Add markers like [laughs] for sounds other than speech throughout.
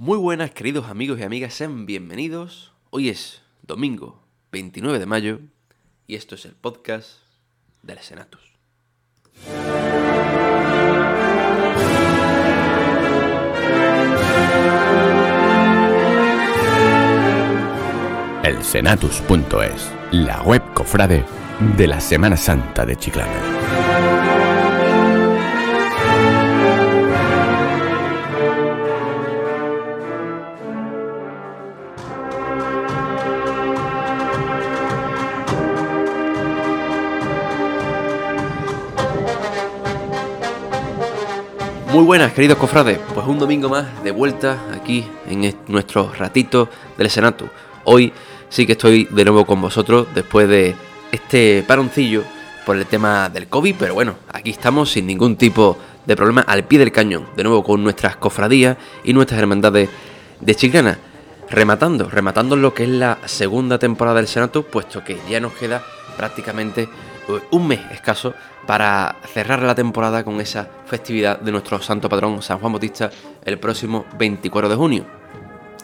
Muy buenas queridos amigos y amigas, sean bienvenidos. Hoy es domingo 29 de mayo y esto es el podcast del Senatus. El Senatus.es, la web cofrade de la Semana Santa de Chiclana. Muy buenas queridos cofrades, pues un domingo más de vuelta aquí en est- nuestro ratito del Senatus. Hoy sí que estoy de nuevo con vosotros después de este paroncillo por el tema del COVID, pero bueno, aquí estamos sin ningún tipo de problema al pie del cañón, de nuevo con nuestras cofradías y nuestras hermandades de Chiclana. Rematando, rematando lo que es la segunda temporada del Senatus, puesto que ya nos queda prácticamente eh, un mes escaso para cerrar la temporada con esa festividad de nuestro santo patrón San Juan Bautista el próximo 24 de junio.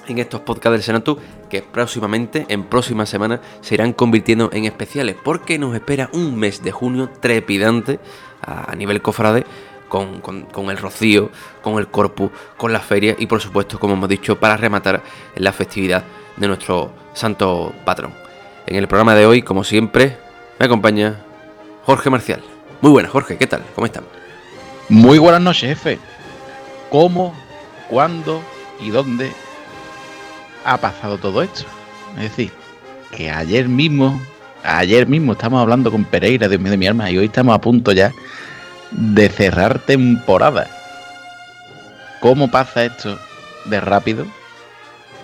En estos podcasts del Senatus, que próximamente, en próximas semanas, se irán convirtiendo en especiales, porque nos espera un mes de junio trepidante a, nivel cofrade, con, con- con el rocío, con el corpus, con la feria y por supuesto, como hemos dicho, para rematar la festividad de nuestro santo patrón. En el programa de hoy, como siempre, me acompaña Jorge Marcial. Muy buenas, Jorge, ¿qué tal? ¿Cómo están? Muy buenas noches, jefe. ¿Cómo, cuándo y dónde ha pasado todo esto? Es decir, que ayer mismo, ayer mismo estamos hablando con Pereira, mío de mi alma, y hoy estamos a punto ya de cerrar temporada. ¿Cómo pasa esto de rápido?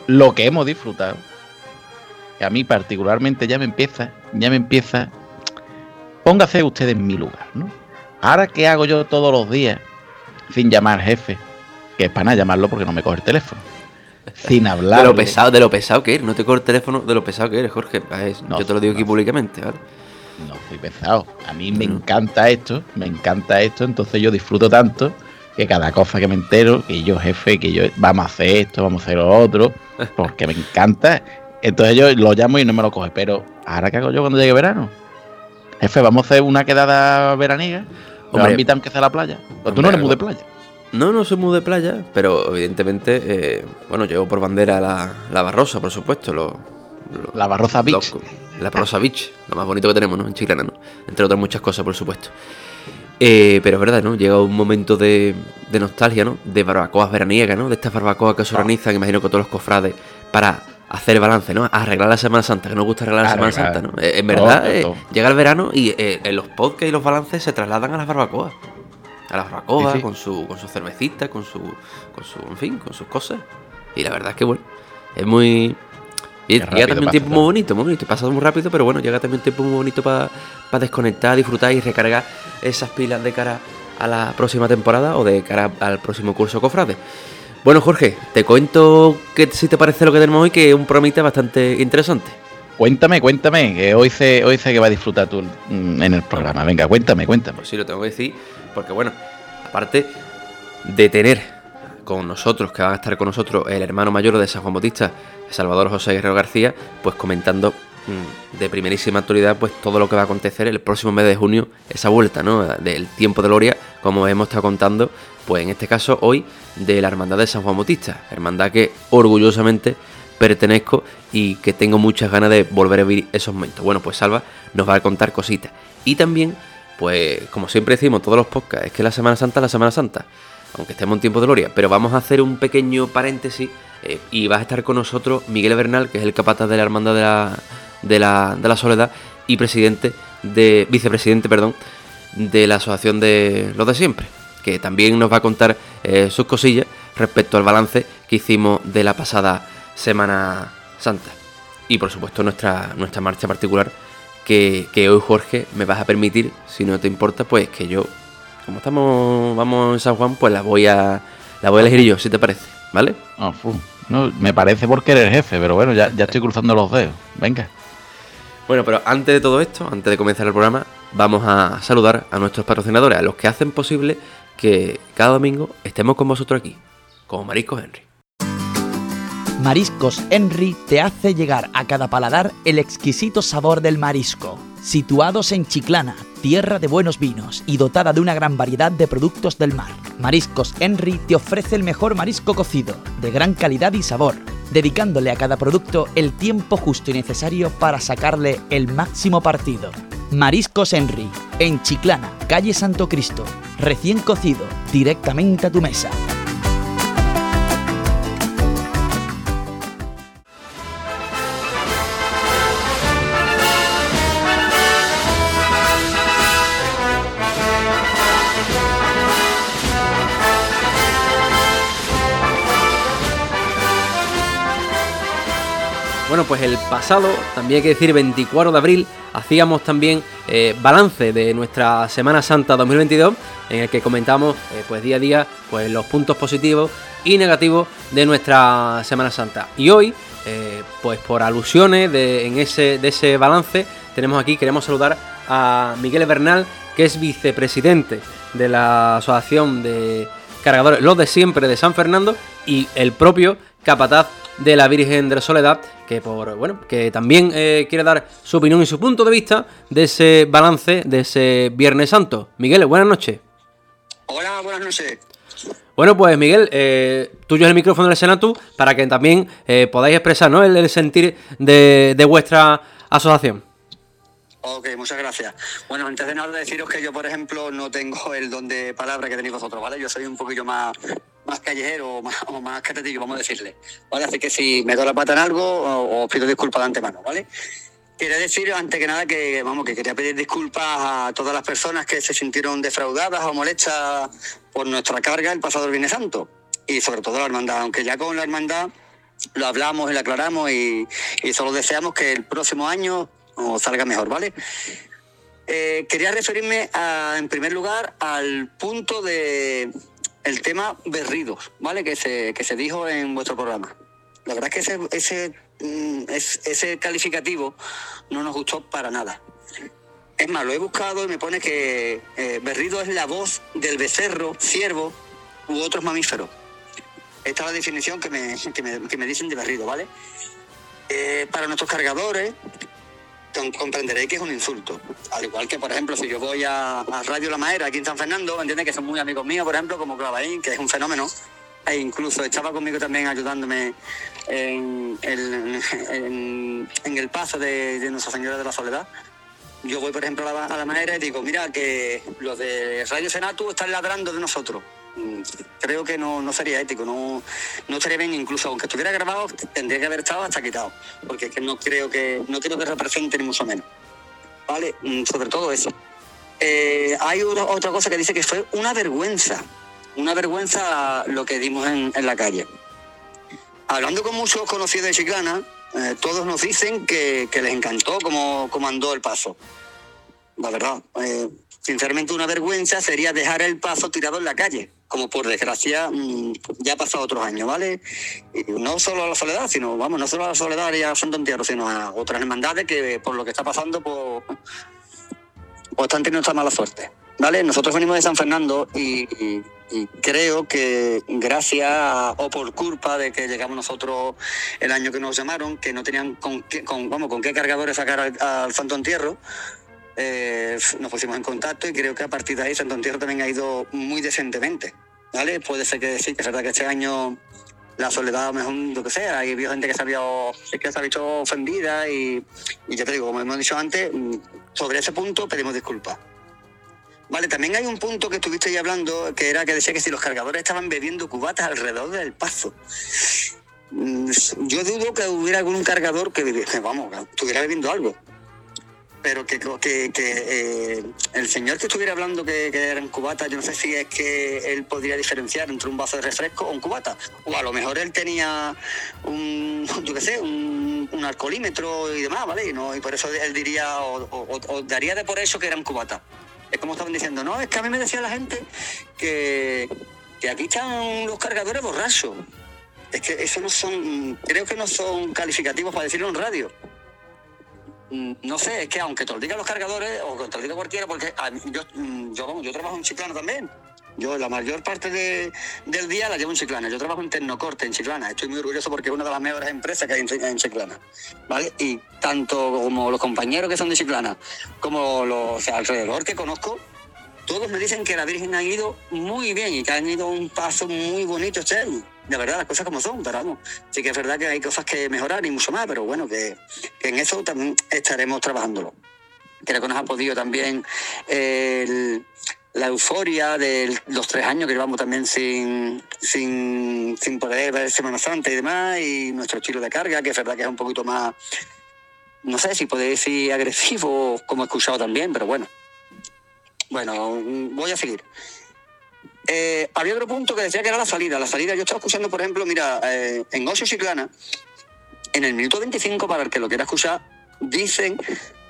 Lo que hemos disfrutado, que a mí particularmente ya me empieza, ya me empieza. Póngase usted en mi lugar, ¿no? Ahora, ¿qué hago yo todos los días sin llamar jefe? Que es para nada llamarlo porque no me coge el teléfono. Sin hablar. De lo pesado, de lo pesado que eres, no te cojo el teléfono, de lo pesado que eres, Jorge. Es- No, yo te lo digo aquí públicamente, ¿vale? No soy pesado. A mí me No. encanta esto, me encanta esto, entonces yo disfruto tanto que cada cosa que me entero, que yo jefe, que yo vamos a hacer esto, vamos a hacer lo otro, porque me encanta. Entonces yo lo llamo y no me lo coge. Pero, ¿ahora qué hago yo cuando llegue verano? Jefe, vamos a hacer una quedada veraniega. ¿Me Hombre. invitan que sea la playa? Tú Hombre, no eres muy de playa. No, no soy muy de playa, pero evidentemente, eh, bueno, llevo por bandera la, la Barrosa, por supuesto, lo, lo- La Barroza Beach. lo- la Barrosa Beach, lo más bonito que tenemos, ¿no? En Chiclana, ¿no? Entre otras muchas cosas, por supuesto. Eh, pero es verdad, ¿no? Llega un momento de, de nostalgia, ¿no? De barbacoas veraniegas, ¿no? De estas barbacoas que se organizan, imagino que todos los cofrades, para hacer balance, ¿no? Arreglar la Semana Santa, que nos gusta arreglar la Semana. Santa, ¿no? Eh, en verdad, Todo, eh, todo. llega el verano y eh, en los podcasts y los balances se trasladan a las barbacoas. A las barbacoas, Sí, sí. con su con su cervecita, con su con su en fin, con sus cosas. Y la verdad es que bueno, es muy y llega también un tiempo muy bonito, muy bonito, pasa muy rápido, pero bueno, llega también un tiempo muy bonito para desconectar, disfrutar y recargar esas pilas de cara a la próxima temporada o de cara al próximo curso Cofrade. Bueno, Jorge, te cuento que si te parece lo que tenemos hoy, que es un promita bastante interesante. Cuéntame, cuéntame, que hoy sé, hoy sé que va a disfrutar tú mm, en el programa. Venga, cuéntame, cuéntame. Pues sí, lo tengo que decir, porque bueno, aparte de tener con nosotros, que va a estar con nosotros el hermano mayor de San Juan Bautista, Salvador José Guerrero García, pues comentando mm, de primerísima actualidad pues todo lo que va a acontecer el próximo mes de junio, esa vuelta, ¿no? Del tiempo de gloria, como hemos estado contando, pues en este caso hoy de la Hermandad de San Juan Bautista, hermandad que orgullosamente pertenezco y que tengo muchas ganas de volver a vivir esos momentos. Bueno, pues Salva nos va a contar cositas. Y también, pues como siempre decimos todos los podcasts, es que la Semana Santa es la Semana Santa, aunque estemos en tiempo de gloria, pero vamos a hacer un pequeño paréntesis eh, y va a estar con nosotros Miguel Bernal, que es el capataz de la Hermandad de la, de la, de la Soledad y presidente de, vicepresidente, perdón, de la Asociación de los de siempre, que también nos va a contar eh, sus cosillas respecto al balance que hicimos de la pasada Semana Santa. Y por supuesto nuestra, nuestra marcha particular, que, que hoy Jorge me vas a permitir, si no te importa, pues que yo, como estamos, vamos en San Juan, pues la voy a, la voy a elegir yo, si te parece, ¿vale? Ah. No, me parece porque eres jefe, pero bueno, ya, ya estoy cruzando los dedos. Venga. Bueno, pero antes de todo esto, antes de comenzar el programa, vamos a saludar a nuestros patrocinadores, a los que hacen posible que cada domingo estemos con vosotros aquí, como Marisco Henry. Mariscos Henry te hace llegar a cada paladar el exquisito sabor del marisco. Situados en Chiclana, tierra de buenos vinos y dotada de una gran variedad de productos del mar, Mariscos Henry te ofrece el mejor marisco cocido, de gran calidad y sabor, dedicándole a cada producto el tiempo justo y necesario para sacarle el máximo partido. Mariscos Henry, en Chiclana, calle Santo Cristo, recién cocido, directamente a tu mesa. Bueno, pues el pasado, también hay que decir 24 de abril, hacíamos también eh, balance de nuestra Semana Santa 2022, en el que comentamos eh, pues día a día pues los puntos positivos y negativos de nuestra Semana Santa. Y hoy, eh, pues por alusiones de, en ese, de ese balance, tenemos aquí, queremos saludar a Miguel Bernal, que es vicepresidente de la Asociación de Cargadores Los de Siempre de San Fernando, y el propio capataz de la Virgen de la Soledad, que por bueno, que también eh, quiere dar su opinión y su punto de vista de ese balance de ese Viernes Santo. Miguel, buenas noches. Hola, buenas noches. Bueno, pues Miguel, eh, tuyo es el micrófono del Senatu para que también eh, podáis expresar ¿no? el, sentir de, de vuestra asociación. Ok, muchas gracias. Bueno, antes de nada deciros que yo, por ejemplo, no tengo el don de palabra que tenéis vosotros, ¿vale? Yo soy un poquillo más, más callejero o más, o catetillo, vamos a decirle. ¿Vale? Así que si me doy la pata en algo, os pido disculpas de antemano, ¿vale? Quería decir, antes que nada, que vamos, que quería pedir disculpas a todas las personas que se sintieron defraudadas o molestas por nuestra carga el pasado Viernes Santo. Y sobre todo la hermandad, aunque ya con la hermandad lo hablamos y lo aclaramos y, y solo deseamos que el próximo año o salga mejor, ¿vale? Eh, quería referirme en primer lugar al punto de el tema berridos, ¿vale? Que se, que se dijo en vuestro programa. La verdad es que ese, ese, mm, es- ese calificativo no nos gustó para nada. Es más, lo he buscado y me pone que eh, berrido es la voz del becerro, ciervo u otros mamíferos. Esta es la definición que me, que me, que me dicen de berrido, ¿vale? Eh, para nuestros cargadores, com- comprenderéis que es un insulto. Al igual que, por ejemplo, si yo voy a, Radio La Maera, aquí en San Fernando, entiendes que son muy amigos míos, por ejemplo, como Clavaín, que es un fenómeno, e incluso estaba conmigo también ayudándome en el, paso de, Nuestra Señora de la Soledad. Yo voy, por ejemplo, a la, a y digo, mira, que los de Radio Senatu están ladrando de nosotros. Mm, Creo que no, no sería ético, no, no estaría bien, incluso aunque estuviera grabado, tendría que haber estado hasta quitado, porque es que no creo que, no creo que represente ni mucho menos. ¿Vale? Mm, Sobre todo eso. Eh, hay otra, otra cosa que dice que fue una vergüenza, una vergüenza lo que dimos en, en la calle. Hablando con muchos conocidos de Chiclana, eh, todos nos dicen que, que les encantó cómo, cómo andó el paso. La verdad, eh, sinceramente una vergüenza sería dejar el paso tirado en la calle, como por desgracia mm, ya ha pasado otros años, ¿vale? No solo a la soledad, sino, vamos, no solo a la soledad y a Santo Entierro, sino a otras hermandades que por lo que está pasando, pues, pues están teniendo esta mala suerte. ¿Vale? Nosotros venimos de San Fernando y, creo que gracias o por culpa de que llegamos nosotros el año que nos llamaron, que no tenían con qué, con, vamos, con qué cargadores sacar al, al Santo Entierro, eh, nos pusimos en contacto y creo que a partir de ahí Santo Entierro también ha ido muy decentemente. ¿Vale? Puede ser que sí, que es verdad que este año la soledad, mejor, lo que sea, hay gente que se había, que se ha visto ofendida y, y ya te digo, como hemos dicho antes, mm, sobre ese punto pedimos disculpas. Vale, también hay un punto que estuviste ya hablando, que era que decía que si los cargadores estaban bebiendo cubatas alrededor del paso. Mm, Yo dudo que hubiera algún cargador que vamos, que estuviera bebiendo algo. Pero que, que, que, eh, el señor que estuviera hablando que, eran cubatas, yo no sé si es que él podría diferenciar entre un vaso de refresco o un cubata. O a lo mejor él tenía un, yo qué sé, un, un alcoholímetro y demás, ¿vale? Y, no, y por eso él diría, o, o- o- o daría de por eso que eran cubatas. Es como estaban diciendo, no, es que a mí me decía la gente que, que aquí están los cargadores borrachos. Es que eso no son, creo que no son calificativos para decirlo en radio. Mm, No sé, es que aunque te lo digan los cargadores o que te lo diga cualquiera, porque yo, mm, yo, yo trabajo en Chiclana también, Yo la mayor parte de- del día la llevo en Chiclana. Yo trabajo en Tecnocorte, en Chiclana. Estoy muy orgulloso porque es una de las mejores empresas que hay en, en Chiclana. ¿Vale? Y tanto como los compañeros que son de Chiclana, como los alrededor que conozco, todos me dicen que la Virgen ha ido muy bien y que han ido un paso muy bonito este año. De verdad, las cosas como son, pero vamos. Sí que es verdad que hay cosas que mejorar y mucho más, pero bueno, que, en eso también estaremos trabajándolo. Creo que nos ha podido también el- la euforia de los tres años que llevamos también sin, sin, sin poder ver Semana Santa y demás, y nuestro estilo de carga, que es verdad que es un poquito más, no sé si podéis decir agresivo, como he escuchado también, pero bueno. Bueno, voy a seguir. Eh, había otro punto que decía que era la salida. La salida, yo estaba escuchando, por ejemplo, mira, eh, en Ocio Chiclana, en el minuto 25, para el que lo quiera escuchar, dicen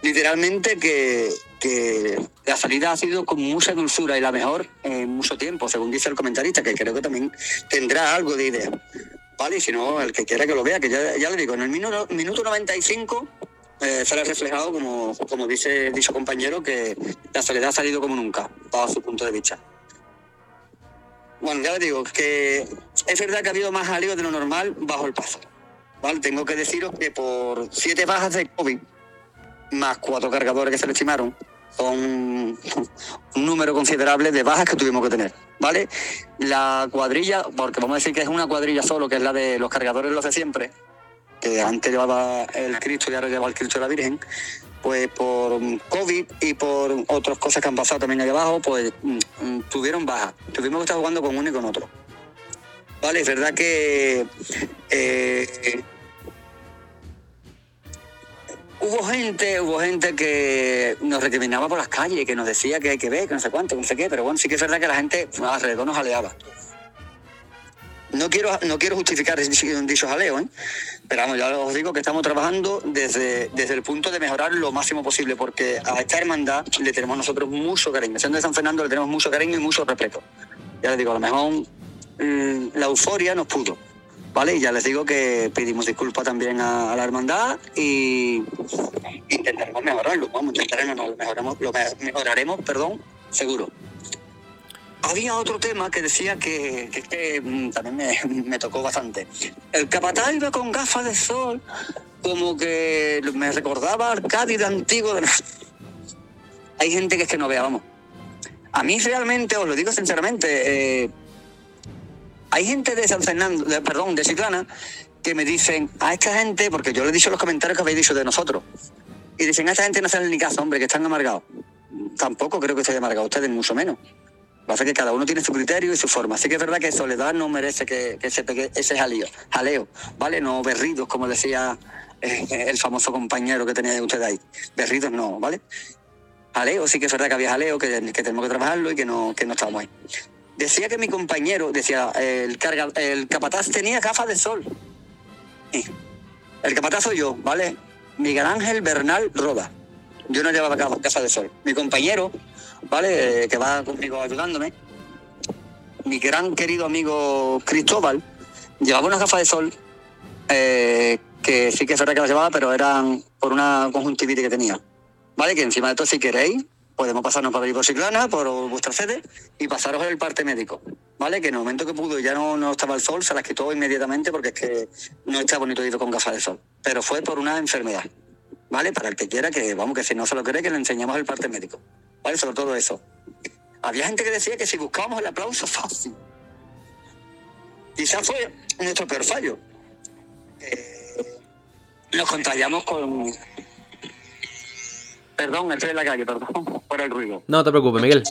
literalmente que, que la salida ha sido con mucha dulzura y la mejor en mucho tiempo, según dice el comentarista, que creo que también tendrá algo de idea. ¿Vale? Y si no, el que quiera que lo vea, que ya, ya le digo, en el minuto, minuto 95 eh, sale reflejado, como, como dice dicho compañero, que la soledad ha salido como nunca, bajo su punto de vista. Bueno, ya le digo que es verdad que ha habido más jaleo de lo normal bajo el paso. ¿vale? Tengo que deciros que por siete bajas de COVID, más cuatro cargadores que se le estimaron, son un número considerable de bajas que tuvimos que tener. ¿Vale? La cuadrilla, porque vamos a decir que es una cuadrilla solo, que es la de los cargadores los de siempre, que antes llevaba el Cristo y ahora lleva el Cristo de la Virgen, pues por COVID y por otras cosas que han pasado también ahí abajo, pues mm, mm, tuvieron bajas. Tuvimos que estar jugando con uno y con otro. Vale, es verdad que eh, hubo gente, hubo gente que nos recriminaba por las calles, que nos decía que hay que ver, que no sé cuánto, que no sé qué, pero bueno, sí que es verdad que la gente alrededor nos aleaba. No quiero, no quiero justificar dicho jaleo, ¿eh? pero vamos, ya os digo que estamos trabajando desde, desde el punto de mejorar lo máximo posible, porque a esta hermandad le tenemos nosotros mucho cariño. Siendo de San Fernando le tenemos mucho cariño y mucho respeto. Ya les digo, a lo mejor mm, la euforia nos pudo. ¿Vale? Y ya les digo que pedimos disculpas también a, la hermandad y intentaremos mejorarlo. Vamos, intentaremos, lo mejoraremos, lo me- mejoraremos, perdón, seguro. Había otro tema que decía que, que, que, mm, también [laughs] me, tocó bastante. El capataz iba con gafas de sol, como que me recordaba al Cádiz antiguo. de- [laughs] Hay gente que es que no vea, vamos. A mí realmente, os lo digo sinceramente, eh, hay gente de San Fernando, perdón, de Chiclana, que me dicen a esta gente, porque yo le he dicho los comentarios que habéis dicho de nosotros, y dicen a esta gente no hacen ni caso, hombre, que están amargados. Tampoco creo que estén amargados ustedes, mucho menos. Pasa que cada uno tiene su criterio y su forma. Así que es verdad que Soledad no merece que, se pegue ese jaleo, jaleo, ¿vale? No berridos, como decía eh, el famoso compañero que tenía usted ahí. Berridos no, ¿vale? Jaleo, sí que es verdad que había jaleo, que, que tenemos que trabajarlo y que no, que no estábamos ahí. Decía que mi compañero, decía, el, capataz tenía gafas de sol. El capataz soy yo, ¿vale? Miguel Ángel Bernal Roda. Yo no llevaba gafas de sol. Mi compañero, ¿vale? Eh, Que va conmigo ayudándome. Mi gran querido amigo Cristóbal llevaba unas gafas de sol eh, que sí que es verdad que las llevaba, pero eran por una conjuntivitis que tenía. ¿Vale? Que encima de todo, si queréis, podemos pasarnos por ahí por Chiclana, por vuestra sede, y pasaros el parte médico. ¿Vale? Que en el momento que pudo y ya no, no estaba el sol, se las quitó inmediatamente porque es que no está bonito ir con gafas de sol. Pero fue por una enfermedad. ¿Vale? Para el que quiera, que vamos, que si no se lo cree, que le enseñamos el parte médico. ¿Vale? Sobre todo eso. Había gente que decía que si buscábamos el aplauso fácil. Quizás fue nuestro peor fallo. Eh, nos contagiamos con. Perdón, estoy en la calle, perdón, [laughs] por el ruido. No te preocupes, Miguel.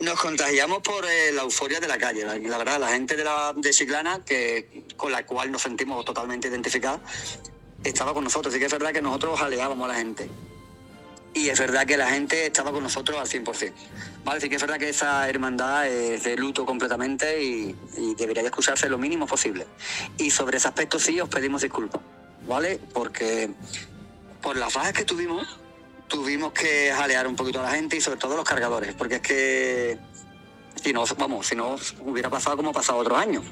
Nos contagiamos por eh, la euforia de la calle, la, la verdad, la gente de, la, de Chiclana, que, con la cual nos sentimos totalmente identificados, estaba con nosotros. Así que es verdad que nosotros aleábamos a la gente. Y es verdad que la gente estaba con nosotros al 100%. Vale, sí que es verdad que esa hermandad es de luto completamente y, debería de escucharse lo mínimo posible. Y sobre ese aspecto sí os pedimos disculpas, ¿vale? Porque por las bajas que tuvimos, tuvimos que jalear un poquito a la gente y sobre todo los cargadores, porque es que si no, vamos, si no hubiera pasado como ha pasado otros años.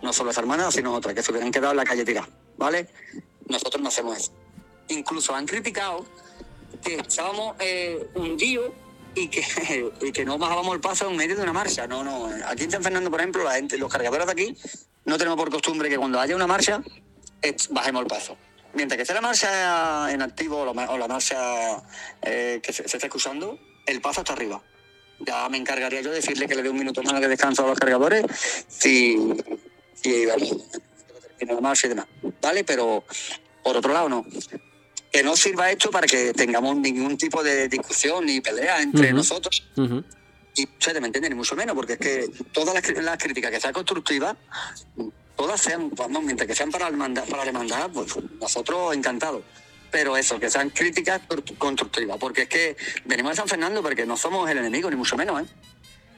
No solo esa hermana, sino otras, que se hubieran quedado en la calle tiradas, ¿vale? Nosotros no hacemos eso. Incluso han criticado que estábamos eh, hundidos y que, [laughs] y que no bajábamos el paso en medio de una marcha. No, no. Aquí en San Fernando, por ejemplo, los cargadores de aquí no tenemos por costumbre que cuando haya una marcha es- bajemos el paso. Mientras que esté la marcha en activo o la, marcha eh, que se, se esté escuchando, el paso está arriba. Ya me encargaría yo de decirle que le dé un minuto más de descanso a los cargadores si, si vale, la marcha y demás. ¿Vale? Pero por otro lado, no. Que no sirva esto para que tengamos ningún tipo de discusión ni pelea entre nosotros Ujú. y ustedes me entienden, ni mucho menos, porque es que todas las, críticas que sean constructivas, todas sean, vamos, mientras que sean para la hermandad, para la hermandad pues nosotros encantados. Pero eso, que sean críticas constructivas, porque es que venimos de San Fernando porque no somos el enemigo, ni mucho menos, ¿eh?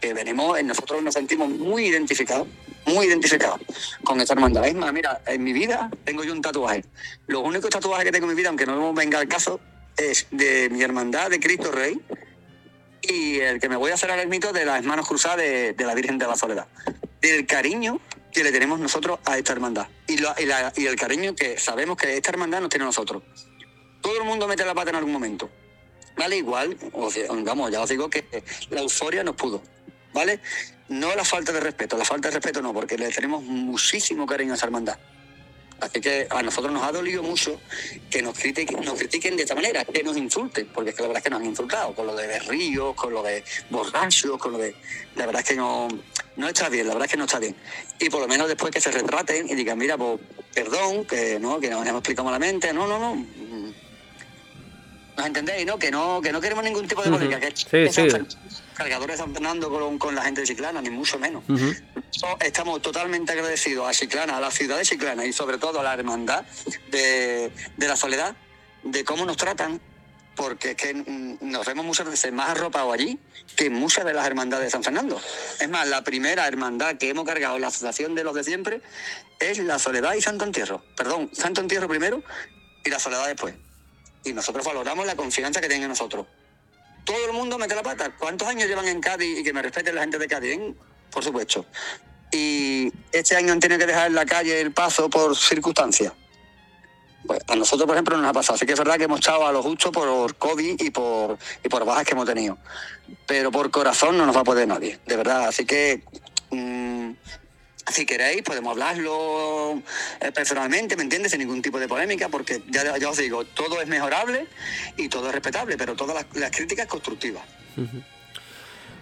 Que venimos, eh, nosotros nos sentimos muy identificados, muy identificados con esta hermandad. Es más, mira, en mi vida tengo yo un tatuaje. Los únicos tatuajes que tengo en mi vida, aunque no venga al caso, es de mi hermandad de Cristo Rey, y el que me voy a hacer ahora mito de las manos cruzadas de, de la Virgen de la Soledad. Del cariño que le tenemos nosotros a esta hermandad. Y, lo- y la- y el cariño que sabemos que esta hermandad nos tiene a nosotros. Todo el mundo mete la pata en algún momento. ¿Vale? Igual, o vamos, ya os digo que la euforia nos pudo. ¿Vale? No la falta de respeto, la falta de respeto no, porque le tenemos muchísimo cariño a esa hermandad. Así que a nosotros nos ha dolido mucho que nos critiquen, nos critiquen de esta manera, que nos insulten, porque es que la verdad es que nos han insultado, con lo de berrillos, con lo de borrachos, con lo de... La verdad es que no, no está bien, la verdad es que no está bien. Y por lo menos después que se retraten y digan, mira, pues perdón, que no, que nos hemos explicado malamente, no, no, no. ¿Nos entendéis, no? Que no, que no queremos ningún tipo de Ujú. polémica, que, Sí, San sí. Cargadores de San Fernando con, con la gente de Chiclana, ni mucho menos. So- Estamos totalmente agradecidos a Chiclana, a la ciudad de Chiclana y sobre todo a la hermandad de, de la soledad, de cómo nos tratan, porque es que mm, nos vemos muchas veces más arropados allí que en muchas de las hermandades de San Fernando. Es más, la primera hermandad que hemos cargado en la asociación de los de siempre es la soledad y Santo Entierro. Perdón, Santo Entierro primero y la soledad después. Y nosotros valoramos la confianza que tienen en nosotros. Todo el mundo mete la pata. ¿Cuántos años llevan en Cádiz y que me respeten la gente de Cádiz? ¿eh? Por supuesto. Y este año han tenido que dejar en la calle el paso por circunstancias. Pues a nosotros, por ejemplo, no nos ha pasado. Así que es verdad que hemos estado a lo justo por COVID y por, y por bajas que hemos tenido. Pero por corazón no nos va a poder nadie, de verdad. Así que, mm, si queréis, podemos hablarlo eh, personalmente, ¿me entiendes? Sin ningún tipo de polémica, porque ya, os digo, todo es mejorable y todo es respetable, pero todas las, críticas constructivas.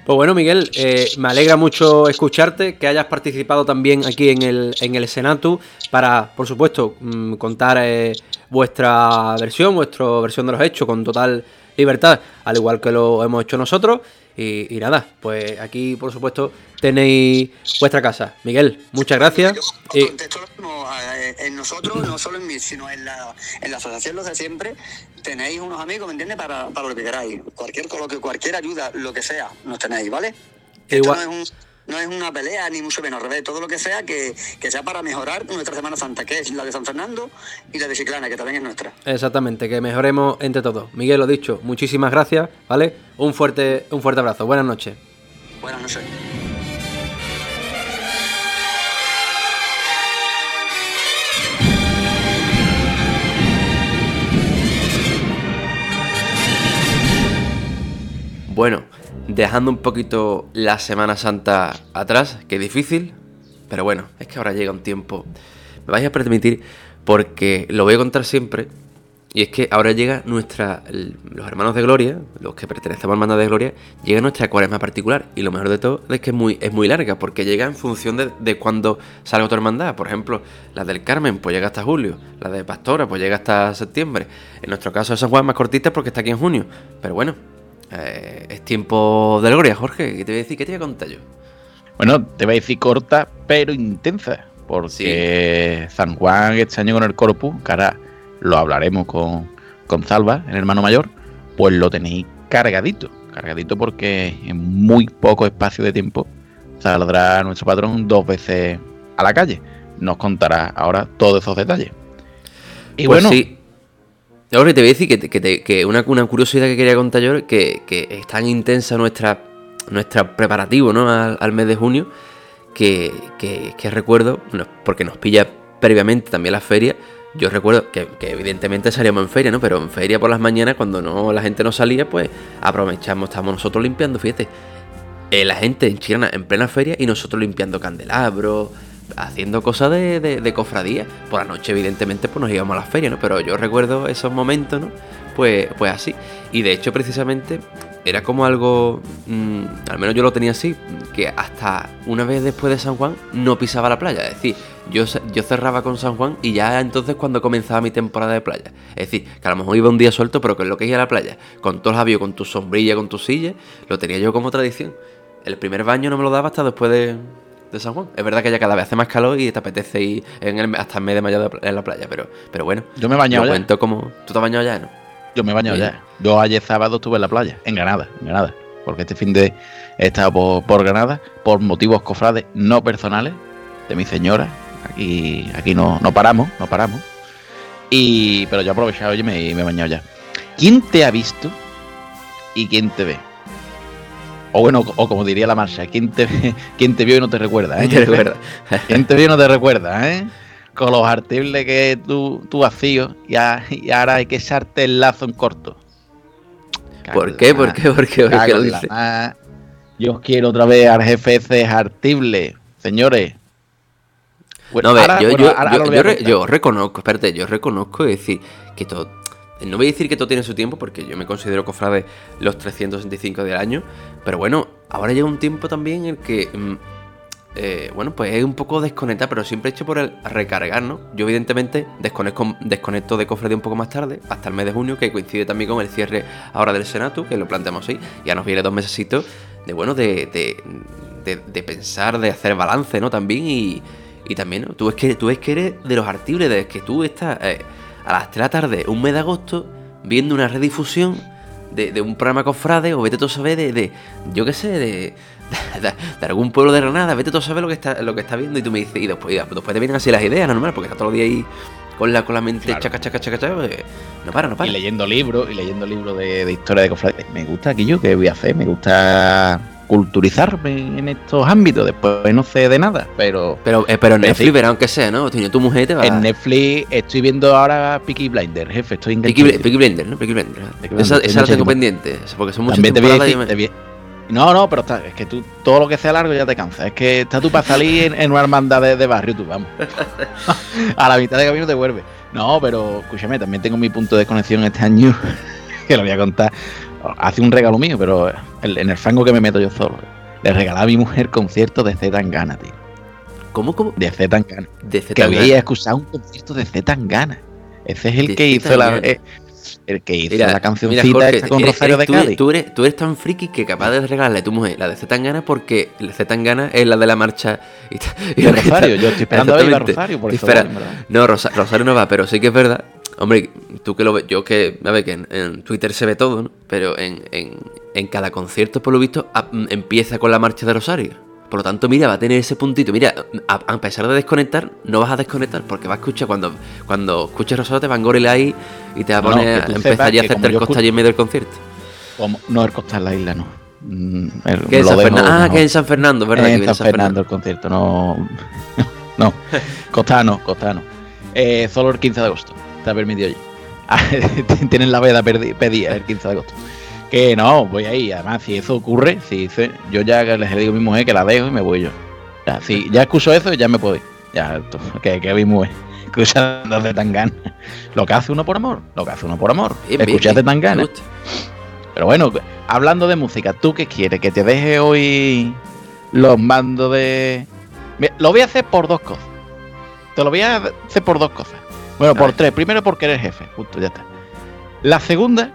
Pues bueno, Miguel, eh, me alegra mucho escucharte, que hayas participado también aquí en el, en el Senatu para, por supuesto, mm, contar eh, vuestra versión, vuestra versión de los hechos con total libertad, al igual que lo hemos hecho nosotros. Y, y nada, pues aquí, por supuesto, tenéis vuestra casa. Miguel, muchas gracias. Yo Y- contesto lo mismo, en nosotros, no solo en mí, sino en la, en la asociación Los de Siempre, tenéis unos amigos, ¿me entiendes? Para, para lo que queráis. Cualquier cualquier ayuda, lo que sea, nos tenéis, ¿vale? Esto Igual- no es, un- no es una pelea, ni mucho menos, al revés, todo lo que sea que, que sea para mejorar nuestra Semana Santa, que es la de San Fernando y la de Chiclana, que también es nuestra. Exactamente, que mejoremos entre todos. Miguel, lo dicho, muchísimas gracias, ¿vale? Un fuerte, un fuerte abrazo. Buenas noches. Buenas noches. Bueno, dejando un poquito la Semana Santa atrás, que es difícil, pero bueno, es que ahora llega un tiempo. Me vais a permitir porque lo voy a contar siempre. Y es que ahora llega nuestra. Los hermanos de Gloria, los que pertenecemos al mando de Gloria, llega nuestra cuaresma particular. Y lo mejor de todo es que es muy, es muy larga, porque llega en función de, de cuando salga otra hermandad. Por ejemplo, la del Carmen, pues llega hasta julio. La de Pastora, pues llega hasta septiembre. En nuestro caso, de San Juan, más cortita porque está aquí en junio. Pero bueno, eh, es tiempo de Gloria, Jorge. ¿Qué te voy a decir? ¿Qué te voy a contar yo? Bueno, te voy a decir corta, pero intensa. Porque San Juan este año con el Corpus, que ahora lo hablaremos con, con Salva, el hermano mayor, pues lo tenéis cargadito. Cargadito porque en muy poco espacio de tiempo saldrá nuestro patrón dos veces a la calle. Nos contará ahora todos esos detalles. Y Pues bueno, sí. Ahora te voy a decir que, que que una, curiosidad que quería contar yo, que, que es tan intensa nuestra, nuestra preparativo ¿no? al, mes de junio, que, que, que recuerdo, porque nos pilla previamente también la feria, yo recuerdo que, que evidentemente salíamos en feria, ¿no? Pero en feria por las mañanas, cuando no la gente no salía, pues aprovechamos, estábamos nosotros limpiando, fíjate. eh, la gente en Chirana en plena feria y nosotros limpiando candelabros, haciendo cosas de, cofradía. Por la noche, evidentemente, pues nos íbamos a la feria, ¿no? Pero yo recuerdo esos momentos, ¿no? Pues, pues así. Y de hecho, precisamente, era como algo, mm, al menos yo lo tenía así, que hasta una vez después de San Juan no pisaba la playa. Es decir, yo, yo cerraba con San Juan y ya entonces cuando comenzaba mi temporada de playa. Es decir, que a lo mejor iba un día suelto, pero que es lo que es ir a la playa, con todo el avión, con tu sombrilla, con tu silla, lo tenía yo como tradición. El primer baño no me lo daba hasta después de, de San Juan. Es verdad que ya cada vez hace más calor y te apetece ir en el, hasta el mes de mayo en la playa, pero, pero bueno. Yo me he bañado ya. cuento como... ¿Tú te has bañado ya, no? Yo me he bañado ya. Yo ayer sábado estuve en la playa, en Granada, en Granada. Porque este fin de he estado por, por Granada por motivos cofrades no personales de mi señora. Aquí, aquí no, no paramos, no paramos. Y, pero yo he aprovechado y me, me he bañado ya. ¿Quién te ha visto y quién te ve? O bueno, o como diría la marcha, ¿quién te, [laughs] quién te vio y no te recuerda? ¿eh? ¿Quién te [laughs] vio y no te recuerda, eh? [laughs] Con los artibles que tú, tú hacías y, a- y ahora hay que echarte el lazo en corto. ¿Por qué? ¿Por qué? ¿Por qué? ¿Por qué lo. Yo quiero otra vez al jefe artible, señores. Bueno, No, a ver, ahora- yo, bueno, yo, ahora- yo- ahora yo reconozco, espérate, yo reconozco y decir que todo. No voy a decir que todo tiene su tiempo porque yo me considero cofrade los 365 del año, pero bueno, ahora llega un tiempo también en el que, mm, eh, bueno, pues es un poco desconectar, pero siempre hecho por el recargar, ¿no? Yo evidentemente desconecto, desconecto de cofradía un poco más tarde, hasta el mes de junio, que coincide también con el cierre ahora del Senatu, que lo planteamos así, ya nos viene dos mesecitos de, bueno, de, de, pensar, de hacer balance, ¿no? También y, y también, ¿no? Tú es que, tú es que eres de los artibles, de que tú estás eh, a las 3 de la tarde, un mes de agosto, viendo una redifusión de, de un programa cofrade, o vete tú a saber de, de yo qué sé, de, [laughs] de, de algún pueblo de Granada, vete tú a saber lo que está, lo que está viendo, y tú me dices, y después, y después te vienen así las ideas, normal, porque está todo el día ahí con la, con la mente Claro. chaca, chaca, chaca, chaca, pues, no para, no para. Y leyendo libros, y leyendo libros de, de historia de cofradía. Me gusta aquí yo, ¿qué voy a hacer? Me gusta culturizarme en estos ámbitos. Después no sé de nada, pero Pero, eh, pero en Netflix decir- verá, aunque sea, ¿no? Tiene tu mujer te va en Netflix estoy viendo ahora Peaky Blinder, jefe. Estoy Peaky, Peaky Blender, ¿no? Peaky Blender, Esa, esa la tengo muchísimo. pendiente, porque son muchas temporadas No, no, pero está, es que tú todo lo que sea largo ya te cansa. Es que está tú para salir en, en una hermandad de, de barrio, tú, vamos. [laughs] a la mitad de camino te vuelve. No, pero escúchame, también tengo mi punto de conexión este año, [laughs] que lo voy a contar. Hace un regalo mío, pero en el fango que me meto yo solo. Le regalaba a mi mujer concierto de Z Tangana, tío. ¿Cómo, cómo? De Z Tangana. De Que Zetangana. había escuchado un concierto de Z Tangana. Ese es el De que Z hizo la, eh, el que hizo Mira, la mira, cancioncita Jorge, esta con eres- Rosario eres- de Cádiz. tú eres, tú eres tan friki que capaz de regalarle a tu mujer la de Zetangana porque la Zetangana es la de la marcha y, y de que Rosario. Yo estoy esperando a ver a. Rosario, por eso Espera. No, Rosa- Rosario no va, pero sí que es verdad. Hombre, tú que lo ves, yo que, a ver, que en, en Twitter se ve todo, ¿no? Pero en, en, en cada concierto, por lo visto, a- mm, empieza con la marcha de Rosario. Por lo tanto, mira, va a tener ese puntito. Mira, a, a pesar de desconectar, no vas a desconectar porque vas a escuchar cuando, cuando escuches Rosario te van a ahí y te va a No, poner que tú a empezar sepas ya a que hacerte como el yo costa escu- allí en medio del concierto. Como- no, el Costa en la isla, no. Mm, el- en lo San dejo Fernando. Ah, mejor. que en San Fernando, ¿verdad? en San Fernando el concierto, no. [laughs] no, Costa no, Costa no. Eh, solo el 15 de agosto, está permitido allí. [laughs] Tienen la veda pedida el 15 de agosto. Que no, voy ahí. Además, si eso ocurre, si yo ya les digo a mi mujer que la dejo y me voy yo. Ya, si ya escucho eso, ya me puedo ir. Ya, que, que mi mujer. [laughs] Escuchando de Tangana. Lo que hace uno por amor. Lo que hace uno por amor. Escuchate Tangana. Pero bueno, hablando de música, ¿tú qué quieres? ¿Que te deje hoy los mandos de...? Lo voy a hacer por dos cosas. Te lo voy a hacer por dos cosas. Bueno, por tres. Primero porque eres jefe. Justo, ya está. La segunda,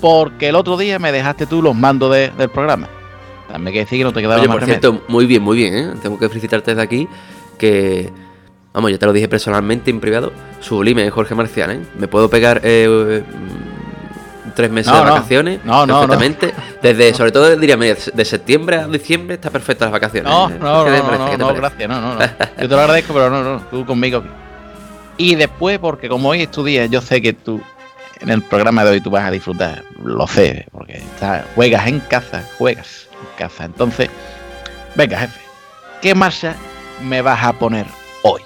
porque el otro día me dejaste tú los mandos de- del programa. También hay que decir que no te quedaba Oye, más por remedio. cierto, muy bien, muy bien, ¿eh? Tengo que felicitarte desde aquí que... Vamos, yo te lo dije personalmente en privado. Sublime, Jorge Marcial, ¿eh? Me puedo pegar eh, mm, tres meses No, de vacaciones No, no, no. perfectamente. Desde, sobre todo, diría, mira, de septiembre a diciembre está perfecto las vacaciones. No, ¿eh? no, ¿Qué te no, no, gracias, no, no, no. Yo te lo agradezco, pero no, no, tú conmigo. Y después, porque como hoy es tu día, yo sé que tú en el programa de hoy tú vas a disfrutar, lo sé, porque está- juegas en casa, juegas en casa. Entonces, venga, jefe, ¿qué marcha me vas a poner hoy?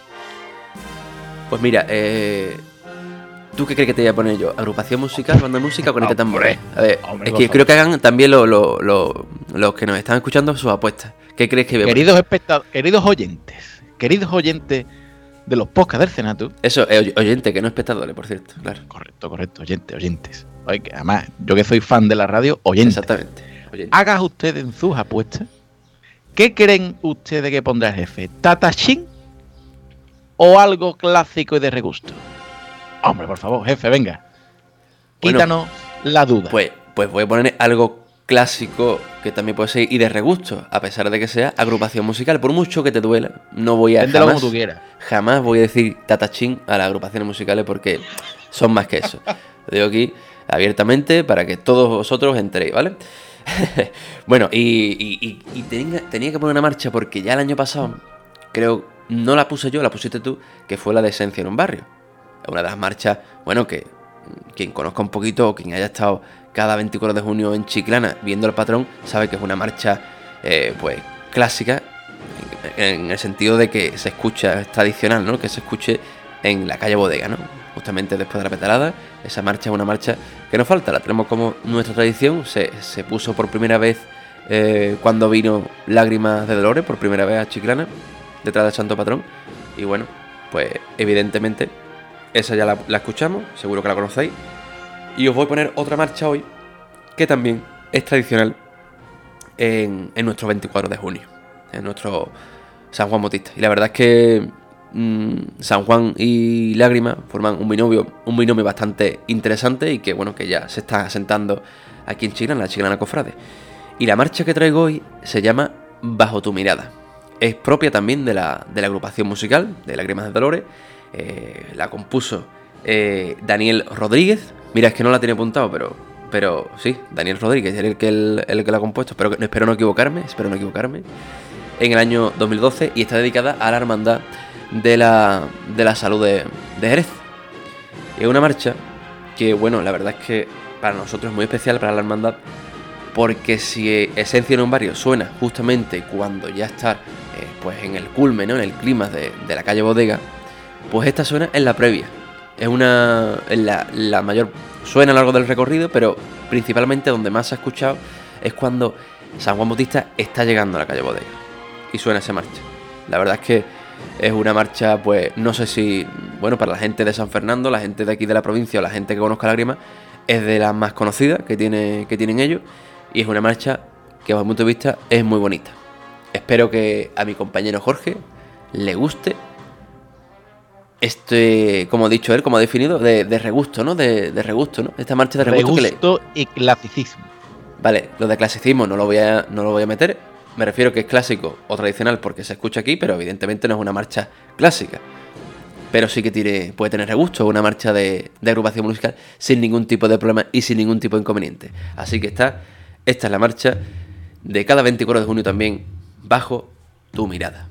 Pues mira, eh, ¿tú qué crees que te voy a poner yo? ¿Agrupación musical, banda de música o con este tambor? A ver, hombre, es que creo que hagan también lo- lo- lo- los que nos están escuchando sus apuestas. ¿Qué crees que voy a poner? Queridos espectadores, queridos oyentes, queridos oyentes de los podcasts del Senatu, Eso, eh, oy- oyente, que no espectadores, por cierto, claro. correcto, correcto, oyentes, oyentes. Oye, que además, yo que soy fan de la radio, oyentes. Exactamente. oyente. Hagan ustedes en sus apuestas. ¿Qué creen ustedes que pondrá el jefe? ¿Tatachín o algo clásico y de regusto? Hombre, por favor, jefe, venga. Bueno, Quítanos la duda. Pues, pues voy a poner algo clásico que también puede ser y de regusto, a pesar de que sea agrupación musical. Por mucho que te duela, no voy a Véndelo jamás, como tú quieras. jamás voy a decir tatachín a las agrupaciones musicales porque son más que eso. [laughs] Lo digo aquí abiertamente para que todos vosotros entréis, ¿vale? [laughs] bueno, y, y- y- y tenía, tenía que poner una marcha porque ya el año pasado, creo, no la puse yo, la pusiste tú, que fue la de Esencia en un barrio. Una de las marchas, bueno, que quien conozca un poquito o quien haya estado cada 24 de junio en Chiclana viendo el patrón, sabe que es una marcha, eh, pues, clásica, en, el sentido de que se escucha, es tradicional, ¿no? Que se escuche en la calle Bodega, ¿no? Justamente después de la petalada, esa marcha es una marcha que no falta, la tenemos como nuestra tradición, se, se puso por primera vez eh, cuando vino Lágrimas de Dolores, por primera vez a Chiclana, detrás del Santo Patrón, y bueno, pues evidentemente esa ya la escuchamos, seguro que la conocéis, y os voy a poner otra marcha hoy que también es tradicional en, en nuestro 24 de junio, en nuestro San Juan Bautista. Y la verdad es que mm, San Juan y Lágrima forman un binomio, un binomio bastante interesante y que bueno, que ya se está asentando aquí en Chiclana, la Chiclana Cofrade. Y la marcha que traigo hoy se llama Bajo tu mirada. Es propia también de la, de la agrupación musical de Lágrimas de Dolores. Eh, la compuso eh, Daniel Rodríguez. Mira, es que no la tenía apuntado, pero, pero sí, Daniel Rodríguez el que, el, el que la ha compuesto. Espero, espero no equivocarme, espero no equivocarme. En el año 2012 y está dedicada a la hermandad de la, de la salud de, de Jerez. Es una marcha que, bueno, la verdad es que para nosotros es muy especial, para la hermandad, porque si Esencia en un barrio suena justamente cuando ya está eh, pues en el culmen, ¿no? en el clima de, de la calle Bodega, pues esta suena en la previa. Es una. la, la mayor. suena a lo largo del recorrido, pero principalmente donde más se ha escuchado es cuando San Juan Bautista está llegando a la calle Bodega. Y suena esa marcha. La verdad es que es una marcha, pues, no sé si. Bueno, para la gente de San Fernando, la gente de aquí de la provincia o la gente que conozca Lágrima, es de las más conocidas que, tiene, que tienen ellos. Y es una marcha que, bajo mi punto de vista, es muy bonita. Espero que a mi compañero Jorge le guste este, como ha dicho él, como ha definido, de, de regusto, ¿no? De, de regusto, ¿no? Esta marcha de regusto, que le... Y clasicismo. Vale, lo de clasicismo no lo voy a, no lo voy a meter. Me refiero que es clásico o tradicional porque se escucha aquí, pero evidentemente no es una marcha clásica. Pero sí que tiene, puede tener regusto, una marcha de, de agrupación musical sin ningún tipo de problema y sin ningún tipo de inconveniente. Así que está, esta es la marcha de cada 24 de junio también, bajo tu mirada.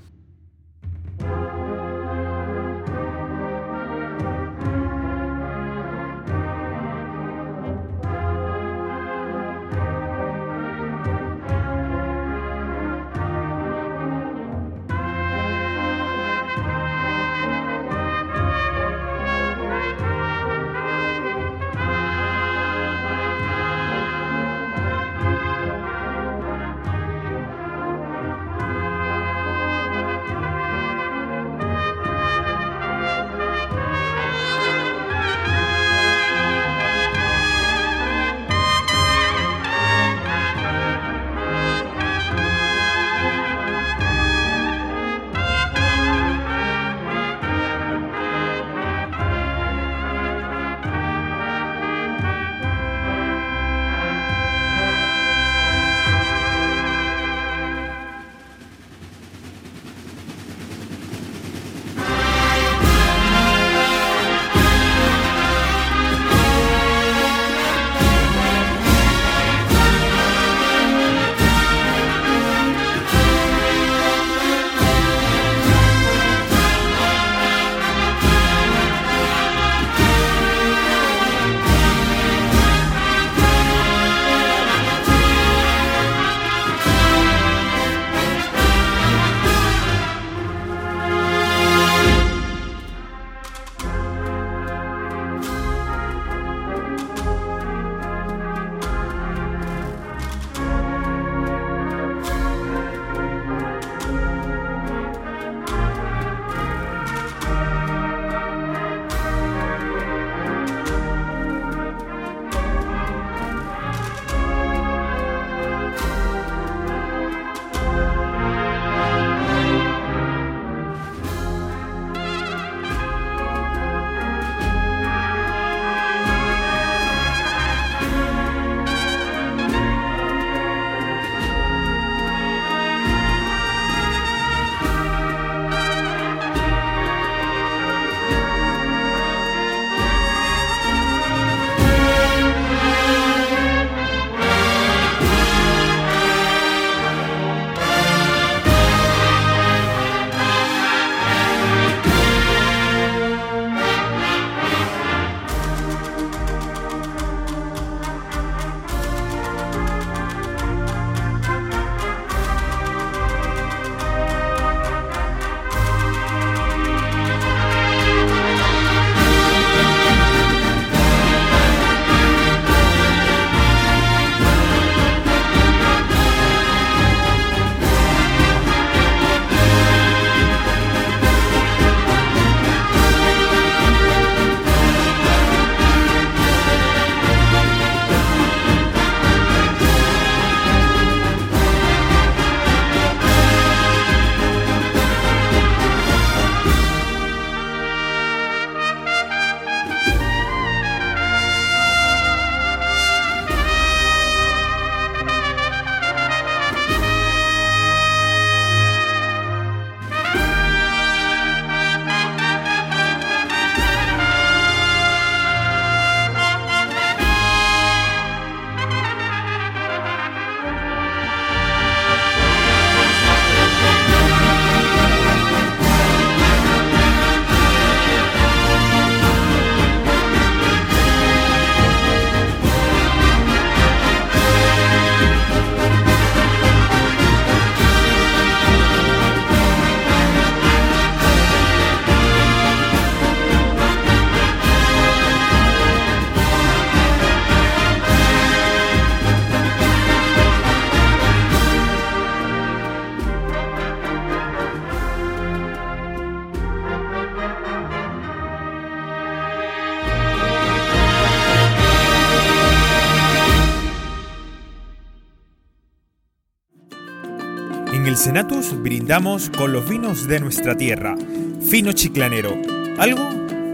Senatus brindamos con los vinos de nuestra tierra, fino chiclanero, algo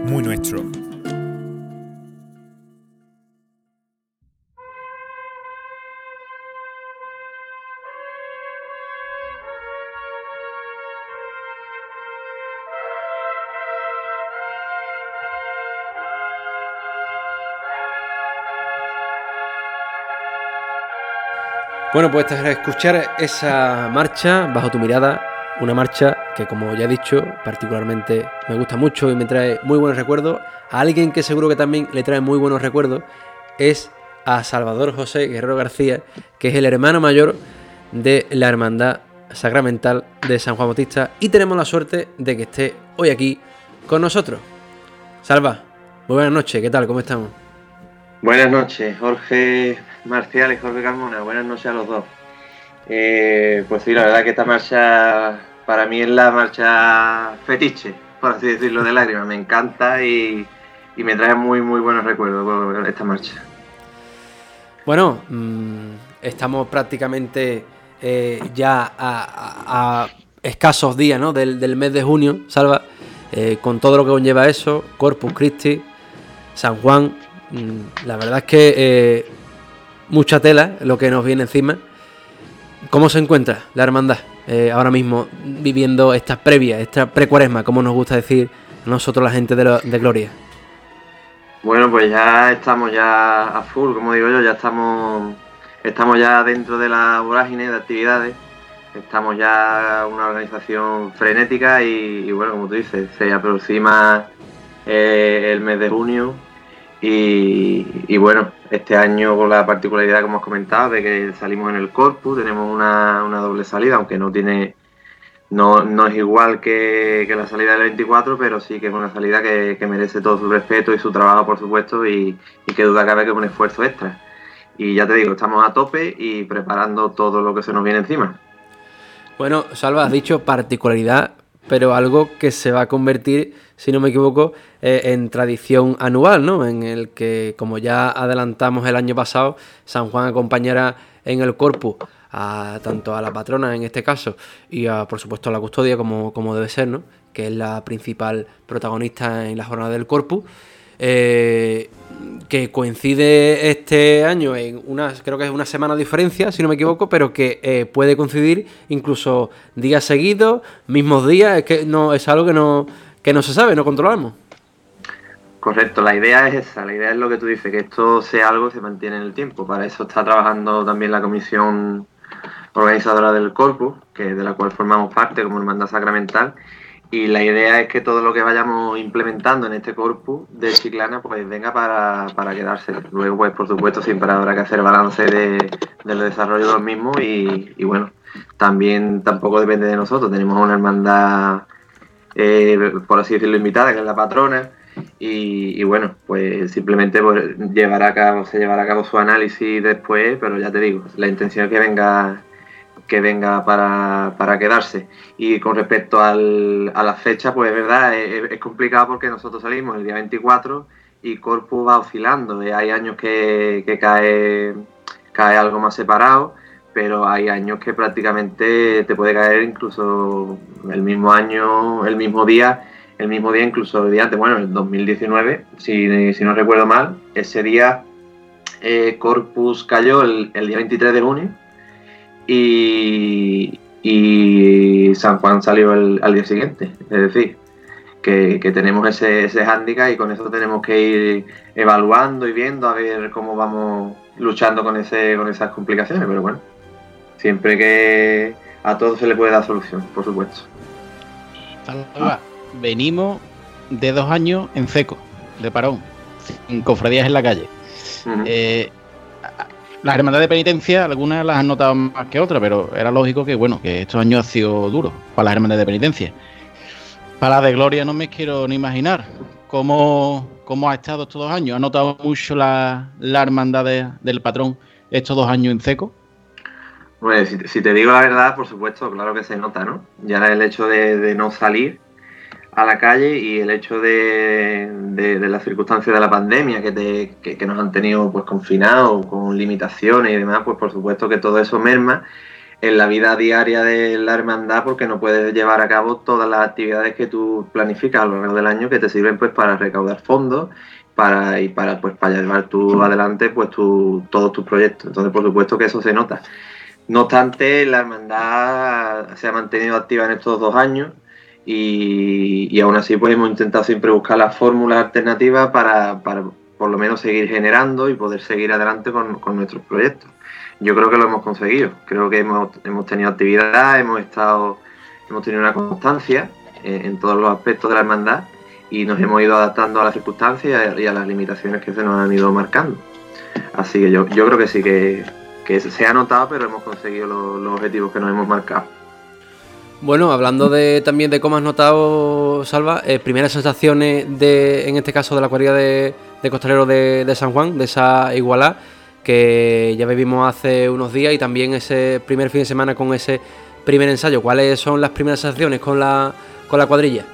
muy nuestro. Bueno, pues tras escuchar esa marcha, bajo tu mirada, una marcha que como ya he dicho, particularmente me gusta mucho y me trae muy buenos recuerdos, a alguien que seguro que también le trae muy buenos recuerdos, es a Salvador José Guerrero García, que es el hermano mayor de la Hermandad Sacramental de San Juan Bautista y tenemos la suerte de que esté hoy aquí con nosotros. Salva, muy buenas noches, ¿qué tal? ¿Cómo estamos? Buenas noches, Jorge Marcial y Jorge Carmona. Buenas noches a los dos. Eh, pues sí, la verdad que esta marcha para mí es la marcha fetiche, por así decirlo, de lágrimas. Me encanta y, me trae muy, muy buenos recuerdos esta marcha. Bueno, mmm, estamos prácticamente eh, ya a, escasos días ¿no? del, mes de junio, Salva, eh, con todo lo que conlleva eso, Corpus Christi, San Juan. Mmm, la verdad es que mucha tela lo que nos viene encima. ¿Cómo se encuentra la hermandad eh, ahora mismo viviendo esta previa, esta precuaresma, como nos gusta decir nosotros la gente de, de Gloria? Bueno, pues ya estamos ya a full, como digo yo, ya estamos, estamos ya dentro de la vorágine de actividades. Estamos ya una organización frenética y, y bueno, como tú dices, se aproxima eh, el mes de junio y, bueno, este año con la particularidad que hemos comentado de que salimos en el corpus, tenemos una, una doble salida, aunque no tiene no, no es igual que, la salida del 24, pero sí que es una salida que, que merece todo su respeto y su trabajo, por supuesto, y, y, que duda cabe que es un esfuerzo extra. Y ya te digo, estamos a tope y preparando todo lo que se nos viene encima. Bueno, Salva, has dicho particularidad, pero algo que se va a convertir, si no me equivoco, eh, en tradición anual, ¿no? En el que, como ya adelantamos el año pasado, San Juan acompañará en el corpus a, tanto a la patrona en este caso y a, por supuesto a la custodia como, como debe ser, ¿no? que es la principal protagonista en la jornada del corpus. Eh, que coincide este año en una, creo que es una semana de diferencia, si no me equivoco, pero que eh, puede coincidir incluso días seguidos, mismos días, es que no es algo que no, que no se sabe, no controlamos. Correcto, la idea es esa, la idea es lo que tú dices, que esto sea algo que se mantiene en el tiempo. Para eso está trabajando también la comisión organizadora del corpus, que de la cual formamos parte como hermandad sacramental, y la idea es que todo lo que vayamos implementando en este corpus de Chiclana pues venga para, para quedarse. Luego, pues por supuesto, siempre habrá que hacer balance de, del desarrollo de los mismos y, y, bueno, también tampoco depende de nosotros. Tenemos una hermandad, eh, por así decirlo, invitada, que es la patrona, y, bueno, pues simplemente pues, a cabo, se llevará a cabo su análisis después, pero ya te digo, la intención es que venga que venga para, para, quedarse. Y con respecto al, a la fecha, pues es verdad, es, complicado porque nosotros salimos el día 24 y Corpus va oscilando. Hay años que, que cae, cae algo más separado, pero hay años que prácticamente te puede caer incluso el mismo año, el mismo día, el mismo día, incluso el día antes, bueno, el 2019, si, si no recuerdo mal, ese día eh, Corpus cayó el, el día 23 de junio y, y San Juan salió el, al día siguiente. Es decir, que, que tenemos ese, ese hándicap y con eso tenemos que ir evaluando y viendo a ver cómo vamos luchando con, ese, con esas complicaciones. Pero bueno, siempre que a todo se le puede dar solución, por supuesto. Venimos de dos años en seco, de parón, sin cofradías en la calle. Uh -huh. eh, las hermandades de penitencia, algunas las han notado más que otras, pero era lógico que, bueno, que estos años han sido duros para las hermandades de penitencia. Para las de Gloria no me quiero ni imaginar cómo, cómo ha estado estos dos años. ¿Ha notado mucho la, la hermandad de, del patrón estos dos años en seco? Bueno, si, te digo la verdad, por supuesto, claro que se nota, ¿no? Ya el hecho de, no salir a la calle y el hecho de, las circunstancias de la pandemia que, te, que, que, nos han tenido pues confinados con limitaciones y demás, pues por supuesto que todo eso merma en la vida diaria de la hermandad porque no puedes llevar a cabo todas las actividades que tú planificas a lo largo del año que te sirven pues para recaudar fondos para y para pues para llevar tú adelante pues tu, todos tus proyectos. Entonces, por supuesto que eso se nota. No obstante, la hermandad se ha mantenido activa en estos dos años y, y aún así pues hemos intentado siempre buscar las fórmulas alternativas para, para, por lo menos seguir generando y poder seguir adelante con, con, nuestros proyectos. Yo creo que lo hemos conseguido. Creo que hemos, hemos tenido actividad, hemos estado, hemos tenido una constancia en, en todos los aspectos de la hermandad y nos hemos ido adaptando a las circunstancias y a las limitaciones que se nos han ido marcando. Así que yo, yo creo que sí que, que se ha notado, pero hemos conseguido los, los, objetivos que nos hemos marcado. Bueno, hablando de también de cómo has notado, Salva, eh, primeras sensaciones de, en este caso, de la cuadrilla de, de costaleros de, de, San Juan, de esa igualdad que ya vivimos hace unos días y también ese primer fin de semana con ese primer ensayo. ¿Cuáles son las primeras sensaciones con la, con la cuadrilla?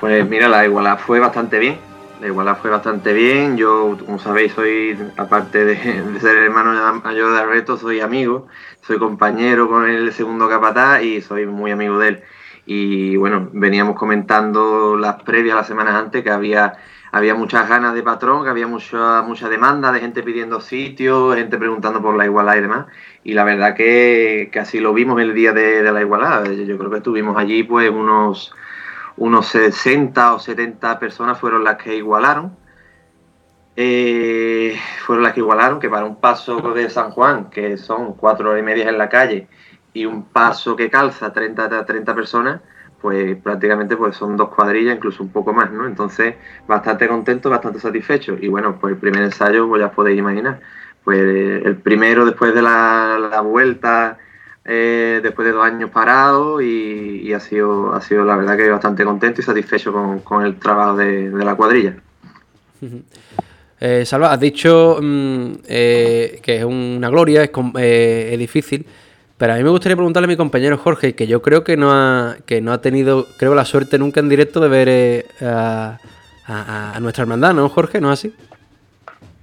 Pues mira, la igualdad fue bastante bien. La igualdad fue bastante bien. Yo, como sabéis, soy, aparte de, [laughs] de ser hermano mayor de Alberto, soy amigo, soy compañero con el segundo capataz y soy muy amigo de él. Y bueno, veníamos comentando las previas, las semanas antes, que había, había muchas ganas de patrón, que había mucha, mucha demanda de gente pidiendo sitios, gente preguntando por la igualdad y demás. Y la verdad que, que así lo vimos el día de, de la igualdad. Yo creo que estuvimos allí pues unos unos 60 o 70 personas fueron las que igualaron. Eh, fueron las que igualaron, que para un paso de San Juan, que son cuatro horas y media en la calle, y un paso que calza 30, 30 personas, pues prácticamente pues son dos cuadrillas, incluso un poco más, ¿no? Entonces, bastante contento, bastante satisfecho. Y bueno, pues el primer ensayo, pues ya podéis imaginar. Pues el primero después de la vuelta eh, después de dos años parado y, y, ha, sido, ha sido la verdad que bastante contento y satisfecho con, con el trabajo de, de, la cuadrilla. [laughs] Eh, Salva, has dicho mmm, eh, que es una gloria, es, eh, es, difícil, pero a mí me gustaría preguntarle a mi compañero Jorge, que yo creo que no ha, que no ha tenido, creo, la suerte nunca en directo de ver eh, a, a, a, nuestra hermandad, ¿no, Jorge? ¿No es así?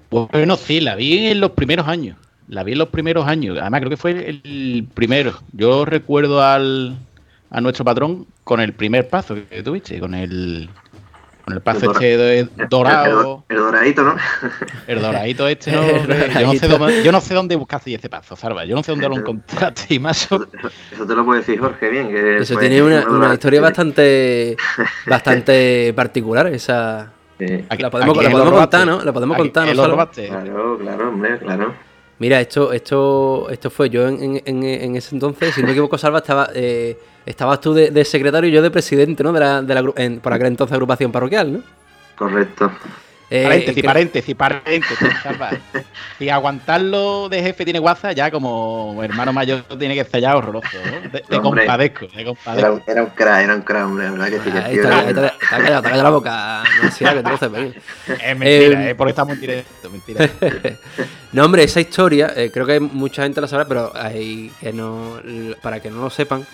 Bueno, sí, la vi en los primeros años. La vi en los primeros años. Además, creo que fue el primero. Yo recuerdo al, a nuestro patrón con el primer paso que tuviste, con el, con el paso el este dorado. El, el, doradito, ¿no? El doradito este, ¿no? [laughs] Yo no sé dónde, yo no sé dónde buscaste ese paso, Salva. Yo no sé dónde lo encontraste y más. Eso, eso te lo puede decir Jorge bien. Que eso tiene una, una historia bastante, [laughs] bastante particular, esa. Sí. La podemos, la podemos contar, ¿no? La podemos contar, ¿no? Claro, claro, hombre, claro. Mira, esto, esto, esto fue yo en, ese entonces, si no me equivoco, Salva, estaba, eh, estabas tú de, de, secretario y yo de presidente, ¿no? De la, de la en, por aquel entonces agrupación parroquial, ¿no? Correcto. Eh, paréntesis, paréntesis, paréntesis, Salva. si aguantarlo de jefe tiene guasa, ya como hermano mayor tiene que ser ya horroroso. ¿no? Te, te compadezco, te compadezco. Era, era, un crack, era un crack, hombre, la verdad que sí. Que ahí está, está, está, callado, está callado la boca. No que. [laughs] Es mentira, eh, porque estamos en directo, mentira. [laughs] no, hombre, esa historia, eh, creo que mucha gente la sabrá, pero hay que no, para que no lo sepan,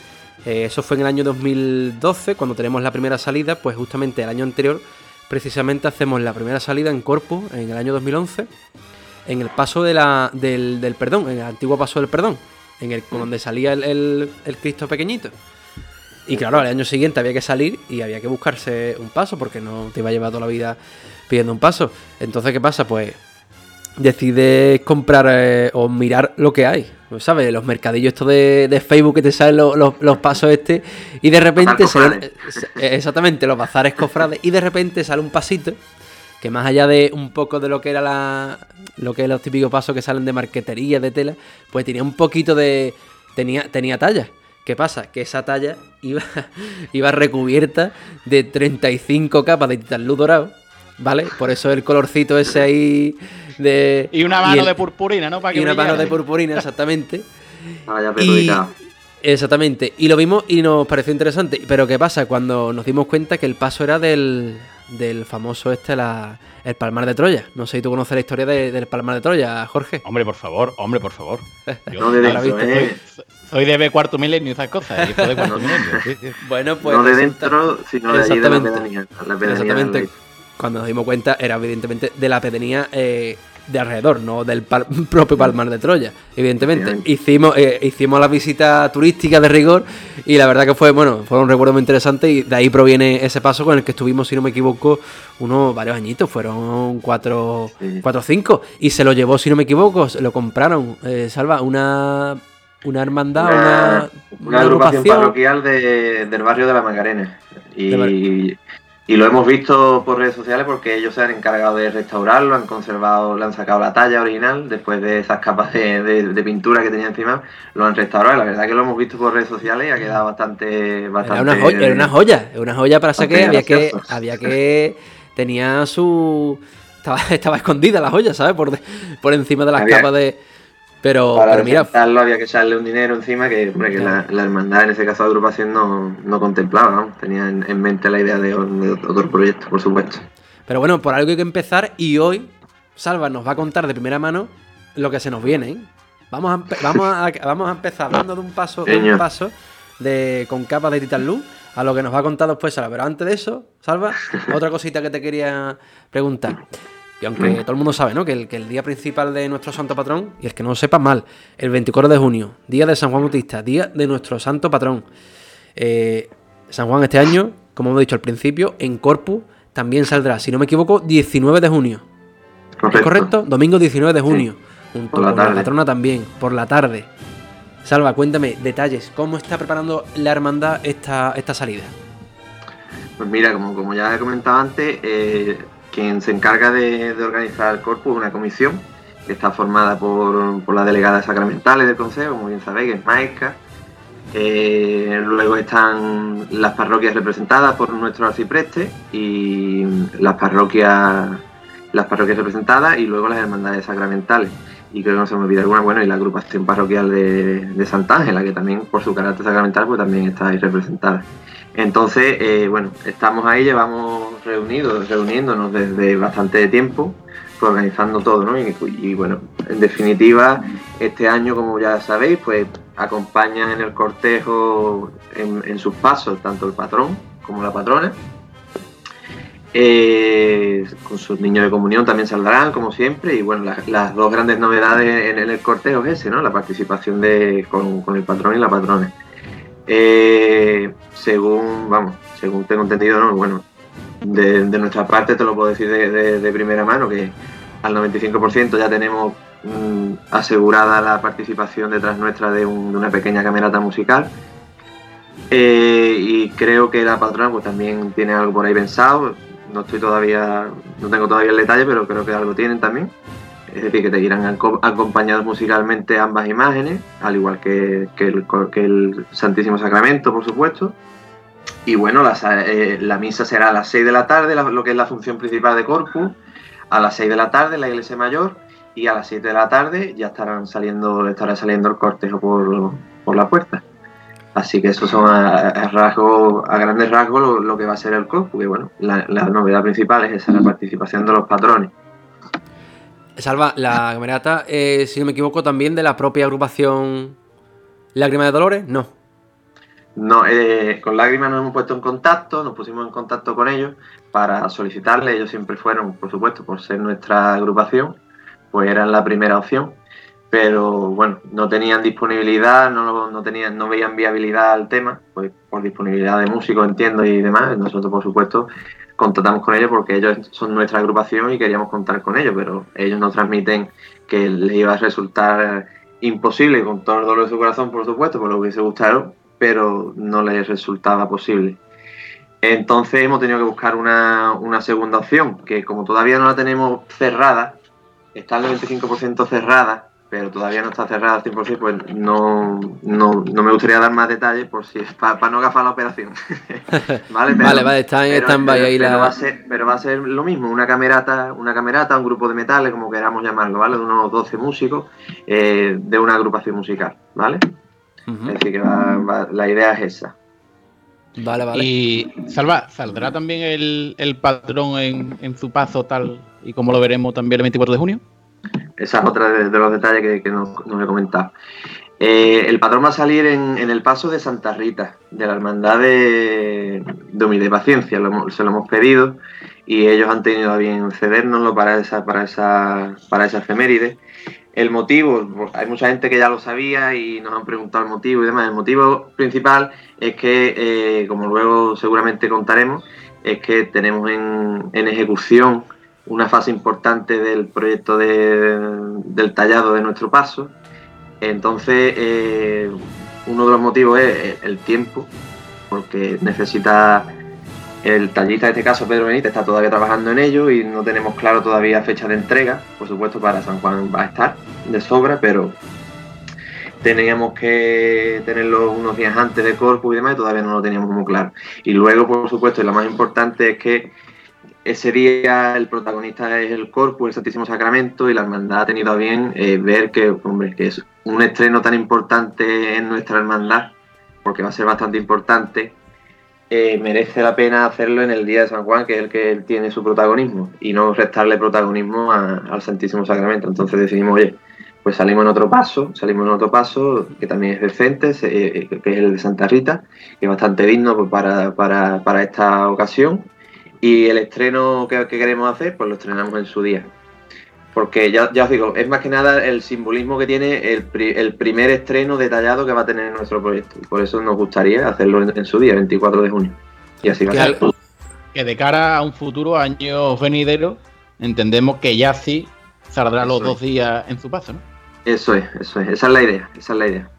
eh, eso fue en el año 2012, cuando tenemos la primera salida, pues justamente el año anterior precisamente hacemos la primera salida en Corpus en el año 2011, en el paso de la, del, del perdón, en el antiguo paso del perdón, en el donde salía el, el, el, Cristo pequeñito. Y claro, al año siguiente había que salir y había que buscarse un paso porque no te iba a llevar toda la vida pidiendo un paso. Entonces, ¿qué pasa? Pues decides comprar eh, o mirar lo que hay. ¿Sabes? Los mercadillos estos de, de Facebook que te salen los, los, los, pasos este y de repente se ven, exactamente los bazares cofrades y de repente sale un pasito que más allá de un poco de lo que era la lo que es los típicos pasos que salen de marquetería de tela, pues tenía un poquito de tenía tenía talla. ¿Qué pasa? Que esa talla iba [laughs] iba recubierta de 35 capas de titanluz dorado, ¿vale? Por eso el colorcito ese ahí de, y una mano y el, de purpurina, ¿no? Para que y una mano de purpurina, exactamente. [laughs] Vaya perjudicado. Exactamente. Y lo vimos y nos pareció interesante. Pero ¿qué pasa? Cuando nos dimos cuenta que el paso era del, del famoso este, la, el Palmar de Troya. No sé si tú conoces la historia de, del Palmar de Troya, Jorge. Hombre, por favor, hombre, por favor. [laughs] Yo no de dentro, eh. soy, soy, de B cuarto milenio y esas cosas. Y de cuarto milenio. Sí, sí. Bueno, pues. No de dentro, sino de allí de la pedanía. La pedanía Exactamente. Cuando nos dimos cuenta, era evidentemente de la pedanía. Eh, de alrededor, no del pal- [laughs] propio Palmar de Troya, evidentemente. Hicimos, eh, hicimos la visita turística de rigor y la verdad que fue, bueno, fue un recuerdo muy interesante y de ahí proviene ese paso con el que estuvimos, si no me equivoco, unos varios añitos, fueron cuatro, Sí. cuatro o cinco, y se lo llevó, si no me equivoco, se lo compraron, eh, Salva, una, una hermandad, una, una agrupación parroquial de- del barrio de la Macarena. Y, y lo hemos visto por redes sociales porque ellos se han encargado de restaurarlo, han conservado, le han sacado la talla original después de esas capas de, de- de pintura que tenía encima, lo han restaurado. y La verdad que lo hemos visto por redes sociales y ha quedado bastante. bastante Era una joya, era una joya, era una joya para sacar, había que, había que, tenía su, estaba, [laughs] estaba escondida la joya, ¿sabes? Por, por encima de las Había- capas de, pero, Para pero mira, había que echarle un dinero encima que, hombre, que la, la hermandad, en ese caso la agrupación, no, no contemplaba, ¿no? tenía en, en mente la idea de, de otro proyecto, por supuesto. pero bueno, por algo hay que empezar y hoy Salva nos va a contar de primera mano lo que se nos viene, ¿eh? Vamos a, [laughs] vamos a, vamos a empezar hablando de un paso, de un paso de, con capas de Titan Luz a lo que nos va a contar después Salva. Pero antes de eso, Salva, [laughs] otra cosita que te quería preguntar. Y aunque todo el mundo sabe, ¿no? Que el, que el día principal de nuestro santo patrón, y el que no lo sepa mal, el 24 de junio, día de San Juan Bautista, día de nuestro santo patrón. Eh, San Juan este año, como hemos dicho al principio, en Corpus también saldrá, si no me equivoco, 19 de junio. ¿Es correcto? Domingo 19 de junio. Junto Por la con la patrona también, por la tarde. Salva, cuéntame detalles. ¿Cómo está preparando la hermandad esta, esta salida? Pues mira, como, como ya he comentado antes, eh, quien se encarga de, organizar el corpus una comisión que está formada por, por la delegada de sacramentales del Consejo, como bien sabéis, que es Maesca. Eh, luego están las parroquias representadas por nuestro arcipreste y las parroquias las parroquias representadas y luego las hermandades sacramentales. Y creo que no se me olvida alguna, bueno, y la agrupación parroquial de, de Santa Ángela, que también por su carácter sacramental pues también está ahí representada. Entonces, eh, bueno, estamos ahí, llevamos reunidos, reuniéndonos desde bastante tiempo, pues, organizando todo, ¿no? Y, bueno, en definitiva, este año, como ya sabéis, pues acompañan en el cortejo en, sus pasos tanto el patrón como la patrona. Eh, con sus niños de comunión también saldrán, como siempre, y bueno, la- las dos grandes novedades en, el cortejo es ese, ¿no? La participación de, con, con el patrón y la patrona. Eh, según, vamos, según tengo entendido, ¿no? Bueno, de, nuestra parte te lo puedo decir de, primera mano, que al 95% ya tenemos mm, asegurada la participación detrás nuestra de, un- de una pequeña camerata musical. Eh, y creo que la patrona pues también tiene algo por ahí pensado. No estoy todavía, no tengo todavía el detalle, pero creo que algo tienen también. Es decir, que te irán aco- acompañados musicalmente ambas imágenes, al igual que, que el Santísimo Sacramento, por supuesto. Y bueno, eh, la misa será a las 6 de la tarde, lo que es la función principal de Corpus, a las 6 de la tarde la iglesia mayor y a las 7 de la tarde ya estarán saliendo, estará saliendo el cortejo por, por la puerta. Así que eso son a, rasgos, a grandes rasgos lo, que va a ser el Corpus, que bueno, la, la novedad principal es esa, la participación de los patrones. Salva, la camerata, eh, si no me equivoco, también de la propia agrupación Lágrima de Dolores, no. No, eh, con Lágrimas nos hemos puesto en contacto, nos pusimos en contacto con ellos para solicitarle. Ellos siempre fueron, por supuesto, por ser nuestra agrupación, pues eran la primera opción. Pero bueno, no tenían disponibilidad, no, no, tenían, no veían viabilidad al tema, pues por disponibilidad de músicos, entiendo, y demás. Nosotros, por supuesto, contactamos con ellos porque ellos son nuestra agrupación y queríamos contar con ellos, pero ellos nos transmiten que les iba a resultar imposible, con todo el dolor de su corazón, por supuesto, por lo que hubiese gustado, pero no les resultaba posible. Entonces hemos tenido que buscar una, una segunda opción, que como todavía no la tenemos cerrada, está al 95% cerrada, pero todavía no está cerrada al 100%, pues no, no, no me gustaría dar más detalles por si para no gafar la operación. [laughs] vale, Vale, vale, está en stand-by ahí pero la- va a ser, pero va a ser lo mismo, una camerata, una camerata, un grupo de metales, como queramos llamarlo, ¿vale? De unos 12 músicos eh, de una agrupación musical, ¿vale? Ujú. Es decir, que va- va- la idea es esa. Vale, vale. Y Salva, ¿saldrá también el, el patrón en, en su paso tal y como lo veremos también el 24 de junio? Esa es otra de, de los detalles que, que no, no he comentado. Eh, el patrón va a salir en, en el paso de Santa Rita, de la Hermandad de, de Humildad y Paciencia. Lo se lo hemos pedido y ellos han tenido a bien cedérnoslo para esa, para esa, para esa efeméride. El motivo, hay mucha gente que ya lo sabía y nos han preguntado el motivo y demás. El motivo principal es que, eh, como luego seguramente contaremos, es que tenemos en, en ejecución una fase importante del proyecto de, del tallado de nuestro paso. Entonces, eh, uno de los motivos es el tiempo, porque necesita el tallista, en este caso Pedro Benítez, está todavía trabajando en ello y no tenemos claro todavía fecha de entrega. Por supuesto, para San Juan va a estar de sobra, pero teníamos que tenerlo unos días antes de Corpus y demás, y todavía no lo teníamos muy claro. Y luego, por supuesto, y lo más importante es que ese día el protagonista es el Corpus, el Santísimo Sacramento, y la hermandad ha tenido a bien eh, ver que, hombre, que es un estreno tan importante en nuestra hermandad, porque va a ser bastante importante, eh, merece la pena hacerlo en el día de San Juan, que es el que tiene su protagonismo, y no restarle protagonismo al Santísimo Sacramento. Entonces decidimos, oye, pues salimos en otro paso, salimos en otro paso que también es decente, eh, que es el de Santa Rita, que es bastante digno pues, para, para, para esta ocasión. Y el estreno que, queremos hacer, pues lo estrenamos en su día. Porque ya, ya os digo, es más que nada el simbolismo que tiene el, el, primer estreno detallado que va a tener nuestro proyecto. Y por eso nos gustaría hacerlo en, en su día, 24 de junio. Y así va que, a ser. Que de cara a un futuro año venidero, entendemos que ya sí saldrá eso los dos días en su paso, ¿no? Eso es, eso es, esa es la idea, esa es la idea.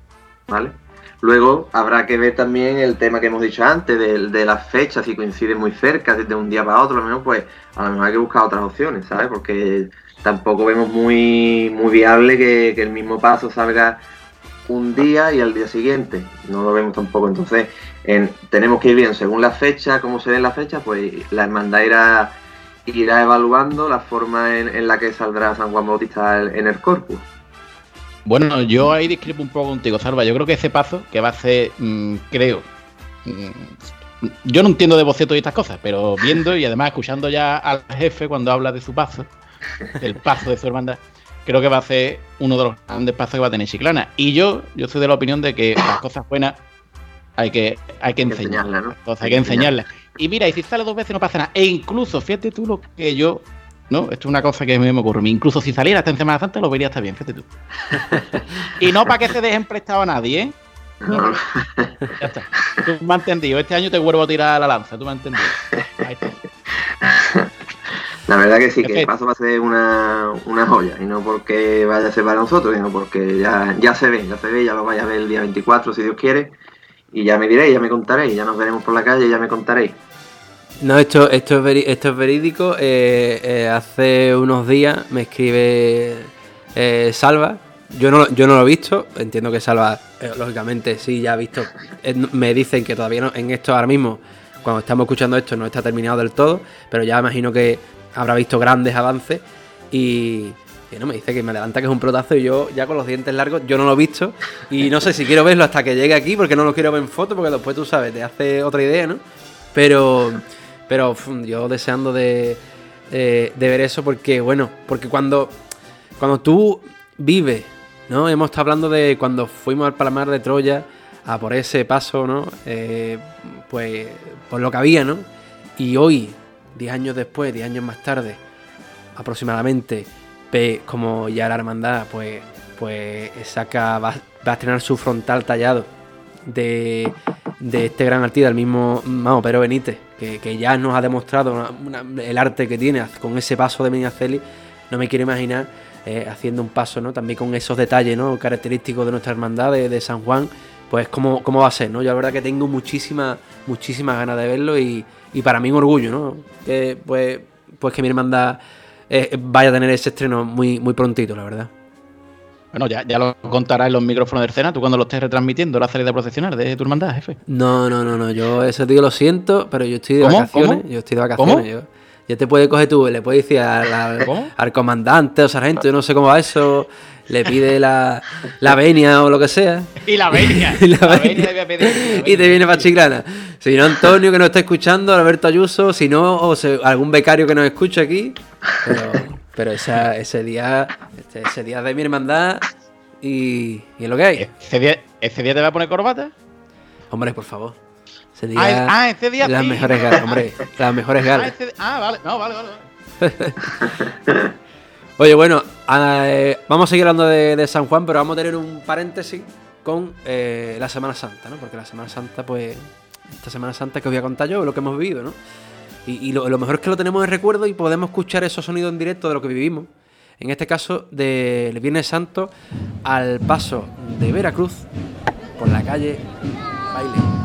¿Vale? Luego habrá que ver también el tema que hemos dicho antes, de, de las fechas, si coinciden muy cerca, desde un día para otro, a lo mejor, pues a lo mejor hay que buscar otras opciones, ¿sabes? Porque tampoco vemos muy, muy viable que, el mismo paso salga un día y al día siguiente. No lo vemos tampoco. Entonces, en, tenemos que ir bien según la fecha, cómo se den la fecha, pues la hermandad irá, irá evaluando la forma en, en la que saldrá San Juan Bautista en el corpus. Bueno, yo ahí discrepo un poco contigo, Salva. Yo creo que ese paso que va a ser, mmm, creo. Mmm, yo no entiendo de bocetos y estas cosas, pero viendo y además escuchando ya al jefe cuando habla de su paso, del paso de su hermandad, creo que va a ser uno de los grandes pasos que va a tener Chiclana. Y yo, yo soy de la opinión de que las cosas buenas hay que, hay que enseñarlas. ¿no? Entonces, hay que enseñarlas. Y mira, y si sale dos veces no pasa nada. E incluso, fíjate tú lo que yo ¿no? Esto es una cosa que me ocurre. Incluso si saliera hasta en Semana Santa lo vería hasta bien, fíjate tú. [laughs] y no para que se dejen prestado a nadie, ¿eh? No, ya está. Tú me has entendido. Este año te vuelvo a tirar la lanza, tú me has entendido. Ahí está. [laughs] La verdad que sí, que el paso va a ser una, una, joya. Y no porque vaya a ser para nosotros, sino porque ya, ya se ve, ya se ve, ya lo vaya a ver el día 24, si Dios quiere. Y ya me diréis, ya me contaréis, ya nos veremos por la calle y ya me contaréis. No, esto, esto, es, veri esto es verídico. Eh, eh, hace unos días me escribe eh, Salva. Yo no, yo no lo he visto. Entiendo que Salva, lógicamente, sí, ya ha visto. me dicen que todavía no, en esto ahora mismo, cuando estamos escuchando esto, no está terminado del todo. Pero ya imagino que habrá visto grandes avances. Y, y no me dice que me levanta que es un protazo. Y yo, ya con los dientes largos, yo no lo he visto. Y no sé si quiero verlo hasta que llegue aquí, porque no lo quiero ver en foto, porque después tú sabes, te hace otra idea, ¿no? Pero. Pero yo deseando de, de, de, ver eso porque, bueno, porque cuando, cuando tú vives, ¿no? Hemos estado hablando de cuando fuimos al Palamar de Troya a por ese paso, ¿no? Eh, pues por lo que había, ¿no? Y hoy, 10 años después, 10 años más tarde, aproximadamente, como ya la hermandad, pues, pues saca, va, va a estrenar su frontal tallado de, de este gran artista, el mismo vamos, Pero Benítez, que, que, ya nos ha demostrado el arte que tiene con ese paso de Miñaceli. No me quiero imaginar eh, haciendo un paso, ¿no? También con esos detalles, ¿no? Característicos de nuestra hermandad de, de San Juan, pues cómo, cómo, va a ser, ¿no? Yo la verdad que tengo muchísimas, muchísimas ganas de verlo y, y, para mí un orgullo, ¿no? Que, pues, pues que mi hermandad eh, vaya a tener ese estreno muy, muy prontito, la verdad. Bueno, ya, ya lo contarás en los micrófonos del Cena, tú cuando lo estés retransmitiendo la salida procesional de tu hermandad, jefe. No, no, no, no, yo eso tío lo siento, pero yo estoy de ¿Cómo? vacaciones. ¿Cómo? Yo estoy de vacaciones. Yo, ya te puede coger tú, le puedes decir al, al, al, comandante o sargento, yo no sé cómo va eso, le pide la, la venia o lo que sea. Y la venia. [laughs] y, la la venia. venia pedir, y te viene para Chiclana. Si no, Antonio que nos está escuchando, Alberto Ayuso, si no, o se, algún becario que nos escuche aquí. Pero, pero esa, ese día, ese, ese día de mi hermandad y, y es lo que hay. ¿Ese día, ¿Ese día te va a poner corbata? Hombre, por favor. Ese día, Ah, ah, ese día las sí. mejores galas, hombre, [laughs] las mejores Ah, galas. ese- ah, vale, no, vale, vale. [laughs] Oye, bueno, eh, vamos a seguir hablando de, San Juan, pero vamos a tener un paréntesis con eh, la Semana Santa, ¿no? Porque la Semana Santa, pues, esta Semana Santa que os voy a contar yo, lo que hemos vivido, ¿no? Y, lo mejor es que lo tenemos en recuerdo y podemos escuchar esos sonidos en directo de lo que vivimos. En este caso, del Viernes Santo al paso de Veracruz por la calle Baile.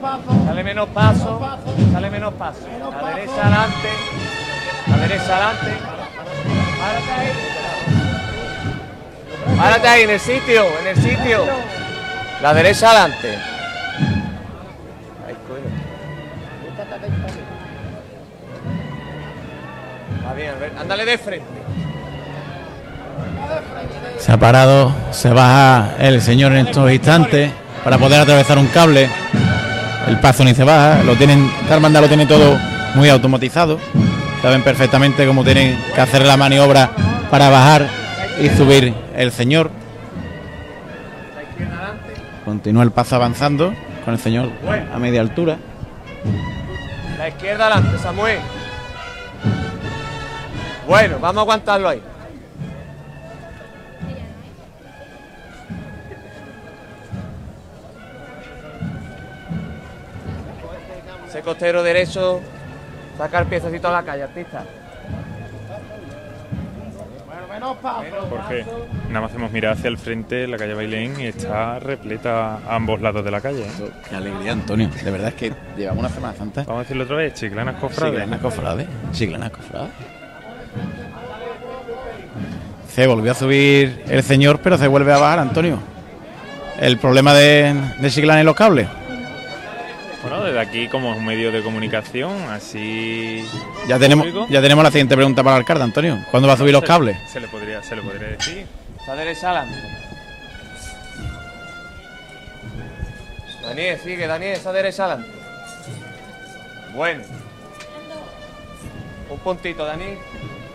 Sale menos paso, sale menos paso. La derecha adelante, la derecha adelante. Párate ahí. Párate ahí, en el sitio, en el sitio. La derecha adelante. Ay. Va bien, ándale de frente. Se ha parado, se baja el señor en estos instantes para poder atravesar un cable. El paso ni se baja, lo tienen, esta hermandad lo tiene todo muy automatizado. Saben perfectamente cómo tienen que hacer la maniobra para bajar y subir el señor. Continúa el paso avanzando con el señor a media altura. La izquierda adelante, Samuel. Bueno, vamos a aguantarlo ahí. Ese costero derecho, sacar piececito a la calle, artista. Porque nada más hacemos mirar hacia el frente, la calle Bailén y está repleta a ambos lados de la calle. ¿eh? Qué alegría, Antonio. De verdad es que llevamos una Semana Santa. Vamos a decirlo otra vez, chiclanas cofrades. Chiclana cofrade. Chiclana cofrade. Se volvió a subir el señor, pero se vuelve a bajar, Antonio. El problema de, de Chiclana y los cables. Bueno, desde aquí como un medio de comunicación, así... Ya tenemos, público, ya tenemos la siguiente pregunta para el alcalde, Antonio. ¿Cuándo va a subir los se- cables? Se le podría, se le podría decir. Daniel, sigue, Daniel, derecha adelante. Bueno. Un puntito, Daniel.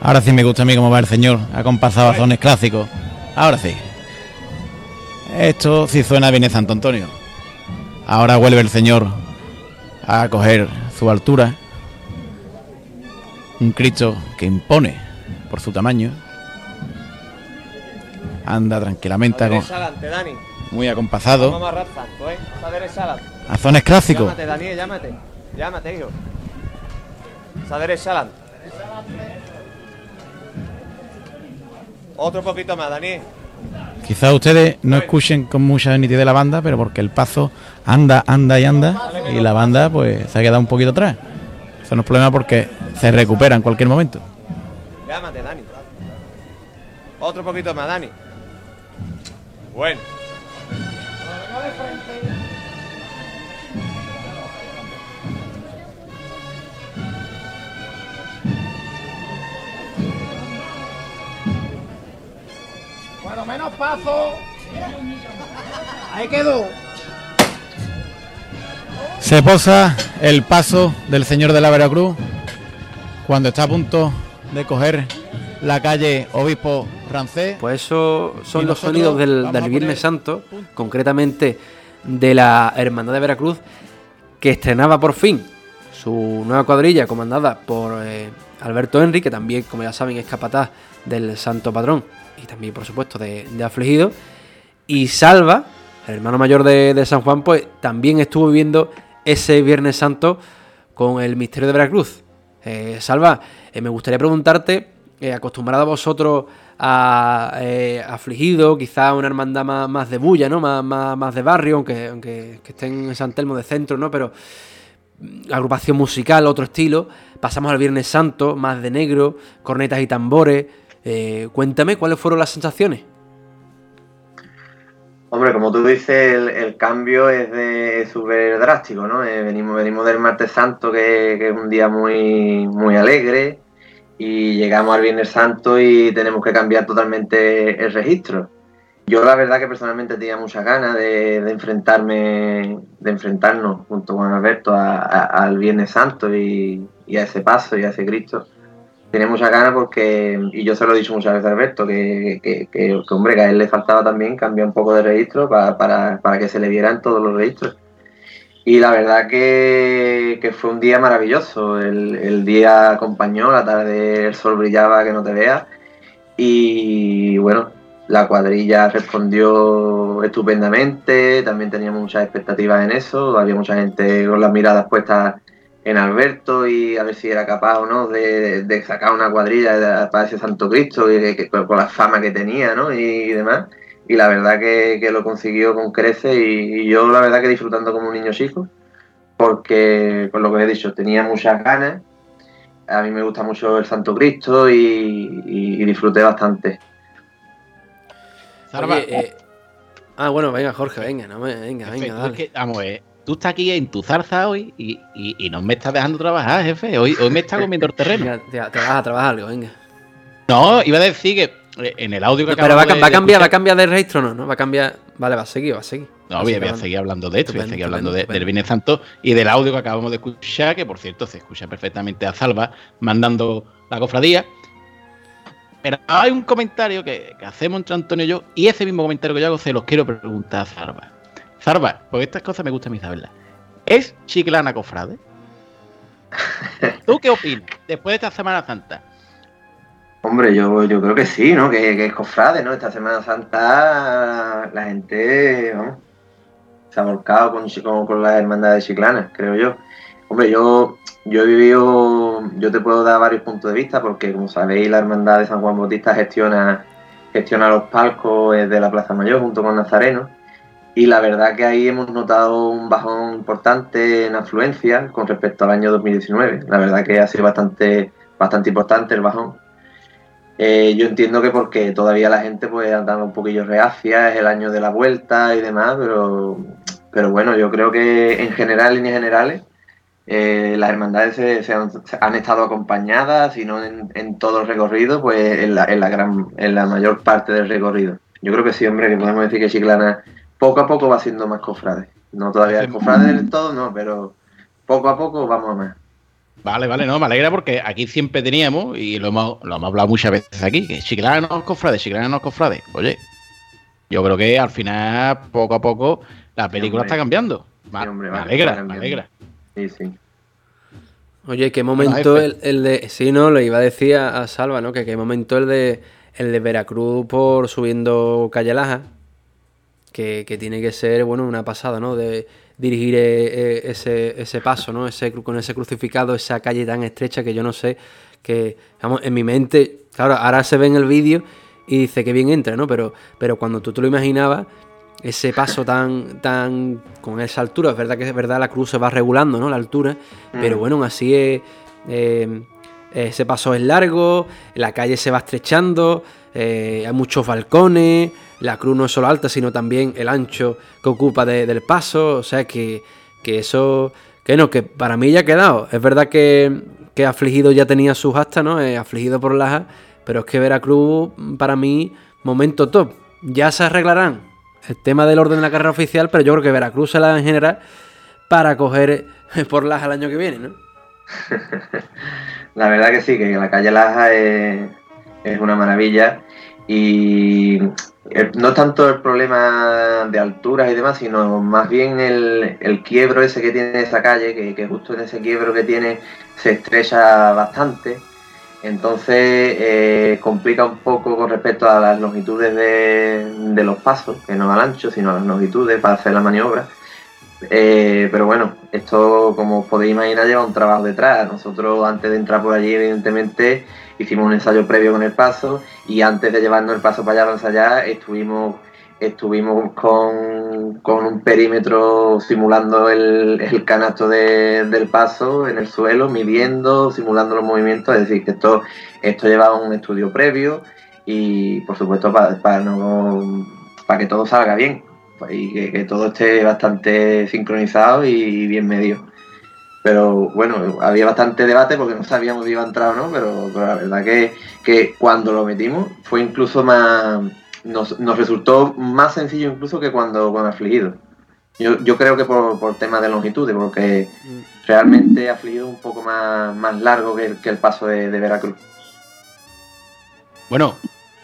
Ahora sí me gusta a mí cómo va el señor. Ha compasado a zones clásicos. Ahora sí. Esto sí suena bien Santo Antonio. Ahora vuelve el señor a coger su altura. Un Cristo que impone por su tamaño. Anda tranquilamente, La con- muy acompasado. adelante. A zones clásicos. Llámate, Daniel, llámate. Llámate, hijo. Esa derecha adelante. Otro poquito más, Daniel. Quizás ustedes no escuchen con mucha nitidez la banda, pero porque el paso anda, anda y anda, y la banda pues se ha quedado un poquito atrás. Eso no es problema porque se recupera en cualquier momento. Dani. Otro poquito más, Dani. Bueno. Bueno, menos paso. Ahí quedó. Se posa el paso del señor de la Veracruz cuando está a punto de coger la calle Obispo Rancés. Pues eso son los sonidos del, del Viernes Santo, concretamente de la Hermandad de Veracruz, que estrenaba por fin su nueva cuadrilla comandada por eh, Alberto Henry, que también, como ya saben, es capataz del Santo Patrón y también, por supuesto, de, de Afligido. Y Salva, el hermano mayor de, de San Juan, pues también estuvo viviendo ese Viernes Santo con el misterio de Veracruz. Eh, Salva, eh, me gustaría preguntarte, eh, acostumbrado a vosotros a eh, afligido, quizá una hermandad más, de bulla, ¿no? Más, más, más de barrio, aunque, aunque que estén en San Telmo de centro, ¿no? Pero mm, agrupación musical, otro estilo. Pasamos al Viernes Santo, más de negro, cornetas y tambores. Eh, cuéntame cuáles fueron las sensaciones. Hombre, como tú dices, el, cambio es de súper drástico, ¿no? Eh, venimos, venimos del Martes Santo, que, que es un día muy, muy alegre, y llegamos al Viernes Santo y tenemos que cambiar totalmente el registro. Yo la verdad que personalmente tenía muchas ganas de, de enfrentarme, de enfrentarnos junto con Alberto al Viernes Santo y a ese paso y a ese Cristo tenía muchas ganas porque, y yo se lo he dicho muchas veces a Alberto, que, que, hombre, que a él le faltaba también cambiar un poco de registro para, para, para que se le vieran todos los registros. Y la verdad que, que fue un día maravilloso. El, el, día acompañó, la tarde el sol brillaba que no te veas. Y bueno, la cuadrilla respondió estupendamente, también teníamos muchas expectativas en eso, había mucha gente con las miradas puestas en Alberto y a ver si era capaz o no de, de sacar una cuadrilla para ese Santo Cristo y que, con la fama que tenía ¿no? y demás y la verdad que, que lo consiguió con crece y, y, yo la verdad que disfrutando como un niño chico porque con lo que he dicho tenía muchas ganas a mí me gusta mucho el Santo Cristo y, y, y disfruté bastante Oye, eh... ah bueno venga Jorge venga no me, venga venga dale. Que, vamos eh, tú estás aquí en tu zarza hoy y, y, y, no me estás dejando trabajar jefe hoy, hoy me está comiendo el [laughs] terreno te, te vas a trabajar algo venga no iba a decir que en el audio que no, Pero va, de, va, a cambiar, va a cambiar de registro, ¿no? ¿no? Va a cambiar. Vale, va a seguir, va a seguir. No, voy, voy a seguir hablando de esto, voy a seguir hablando de, del Viernes Santo y del audio que acabamos de escuchar, que por cierto se escucha perfectamente a Salva mandando la cofradía. Pero hay un comentario que, que, hacemos entre Antonio y yo, y ese mismo comentario que yo hago se los quiero preguntar a Zarba. Zarba, porque estas cosas me gustan a mí saberlas. ¿Es Chiclana cofrade? ¿Tú qué opinas después de esta Semana Santa? Hombre, yo, yo creo que sí, ¿no? Que, es cofrade, ¿no? Esta Semana Santa la gente, vamos, se ha volcado con, con, las hermandades chiclanas, creo yo. Hombre, yo, yo he vivido, yo te puedo dar varios puntos de vista porque, como sabéis, la hermandad de San Juan Bautista gestiona, gestiona los palcos de la Plaza Mayor junto con Nazareno. Y la verdad que ahí hemos notado un bajón importante en afluencia con respecto al año 2019. La verdad que ha sido bastante, bastante importante el bajón. Eh, yo entiendo que porque todavía la gente pues anda un poquillo reacia, es el año de la vuelta y demás, pero, pero bueno, yo creo que en general, en líneas generales, eh, las hermandades se, han, estado acompañadas, y no en, en, todo el recorrido, pues en la, en la, gran, en la mayor parte del recorrido. Yo creo que sí, hombre, que podemos decir que Chiclana poco a poco va siendo más cofrade. No todavía es cofrade del todo, no, pero poco a poco vamos a más. Vale, vale, no, me alegra porque aquí siempre teníamos, y lo hemos, lo hemos hablado muchas veces aquí, que Chiclana no es cofrade, Chiclana no es cofrade. Oye, yo creo que al final, poco a poco, la película sí, está cambiando. Me, sí, hombre, me alegra, me alegra. Sí, sí. Oye, qué momento el, el, de. Sí, no, lo iba a decir a, a, Salva, ¿no? Que qué momento el de el de Veracruz por subiendo Calle Laja. Que, que tiene que ser, bueno, una pasada, ¿no? De dirigir eh, ese, ese paso, ¿no? Ese, con ese crucificado, esa calle tan estrecha que yo no sé, que, vamos, en mi mente, claro, ahora se ve en el vídeo y dice que bien entra, ¿no? Pero, pero cuando tú te lo imaginabas, ese paso tan, tan, con esa altura, es verdad que es verdad la cruz se va regulando, ¿no? La altura, mm. pero bueno, así es, eh, ese paso es largo, la calle se va estrechando, eh, hay muchos balcones, la cruz no es solo alta, sino también el ancho que ocupa de, del paso. O sea que, que, eso. Que no, que para mí ya ha quedado. Es verdad que, que afligido ya tenía sus astas, ¿no? Eh, afligido por las. Pero es que Veracruz, para mí, momento top. Ya se arreglarán el tema del orden de la carrera oficial, pero yo creo que Veracruz se la va en general para coger [laughs] por Laja el año que viene, ¿no? [laughs] la verdad que sí, que la calle Laja es, es una maravilla y no tanto el problema de alturas y demás, sino más bien el, el quiebro ese que tiene esa calle, que, que, justo en ese quiebro que tiene se estrecha bastante. Entonces eh, complica un poco con respecto a las longitudes de, de, los pasos, que no al ancho, sino a las longitudes para hacer la maniobra. Eh, pero bueno, esto como podéis imaginar lleva un trabajo detrás. Nosotros antes de entrar por allí, evidentemente, hicimos un ensayo previo con el paso y antes de llevarnos el paso para allá, para allá, estuvimos, estuvimos con, con un perímetro simulando el, el canasto de, del paso en el suelo, midiendo, simulando los movimientos, es decir, que esto, esto lleva un estudio previo y por supuesto para, no, para que todo salga bien y que, que todo esté bastante sincronizado y bien medio. Pero bueno, había bastante debate porque no sabíamos si iba a entrar o no, pero, pero la verdad que, que, cuando lo metimos fue incluso más. Nos, nos, resultó más sencillo incluso que cuando con afligido. Yo, yo creo que por, por temas de longitud, porque mm. realmente afligido un poco más, más largo que el, que el paso de, de, Veracruz. Bueno,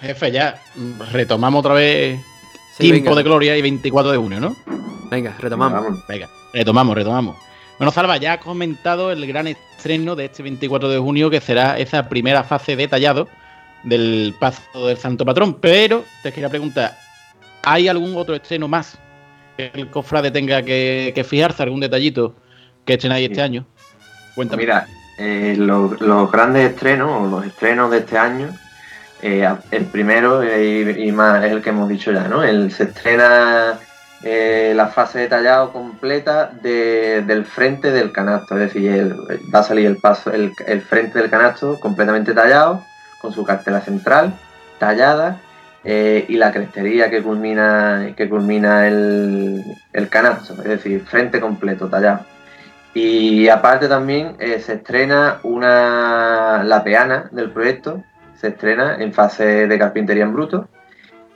jefe, ya retomamos otra vez Sí, Tiempo venga. de Gloria y 24 de junio, ¿no? Venga, retomamos. Venga, retomamos, retomamos. Bueno, Salva, ya has comentado el gran estreno de este 24 de junio, que será esa primera fase de tallado del Pazo del Santo Patrón. Pero te quería preguntar, ¿hay algún otro estreno más que el cofrade tenga que, que fijarse, algún detallito que estrenáis este año? Cuéntame. Mira, eh, los, los grandes estrenos, o los estrenos de este año, eh, el primero eh, y más es el que hemos dicho ya, ¿no? El, se estrena eh, la fase de tallado completa de- del frente del canasto, es decir, va a salir el paso, el, el frente del canasto completamente tallado, con su cartela central, tallada, eh, y la crestería que culmina, que culmina el, el canasto, es decir, frente completo tallado. Y aparte también eh, se estrena una la peana del proyecto, se estrena en fase de carpintería en bruto.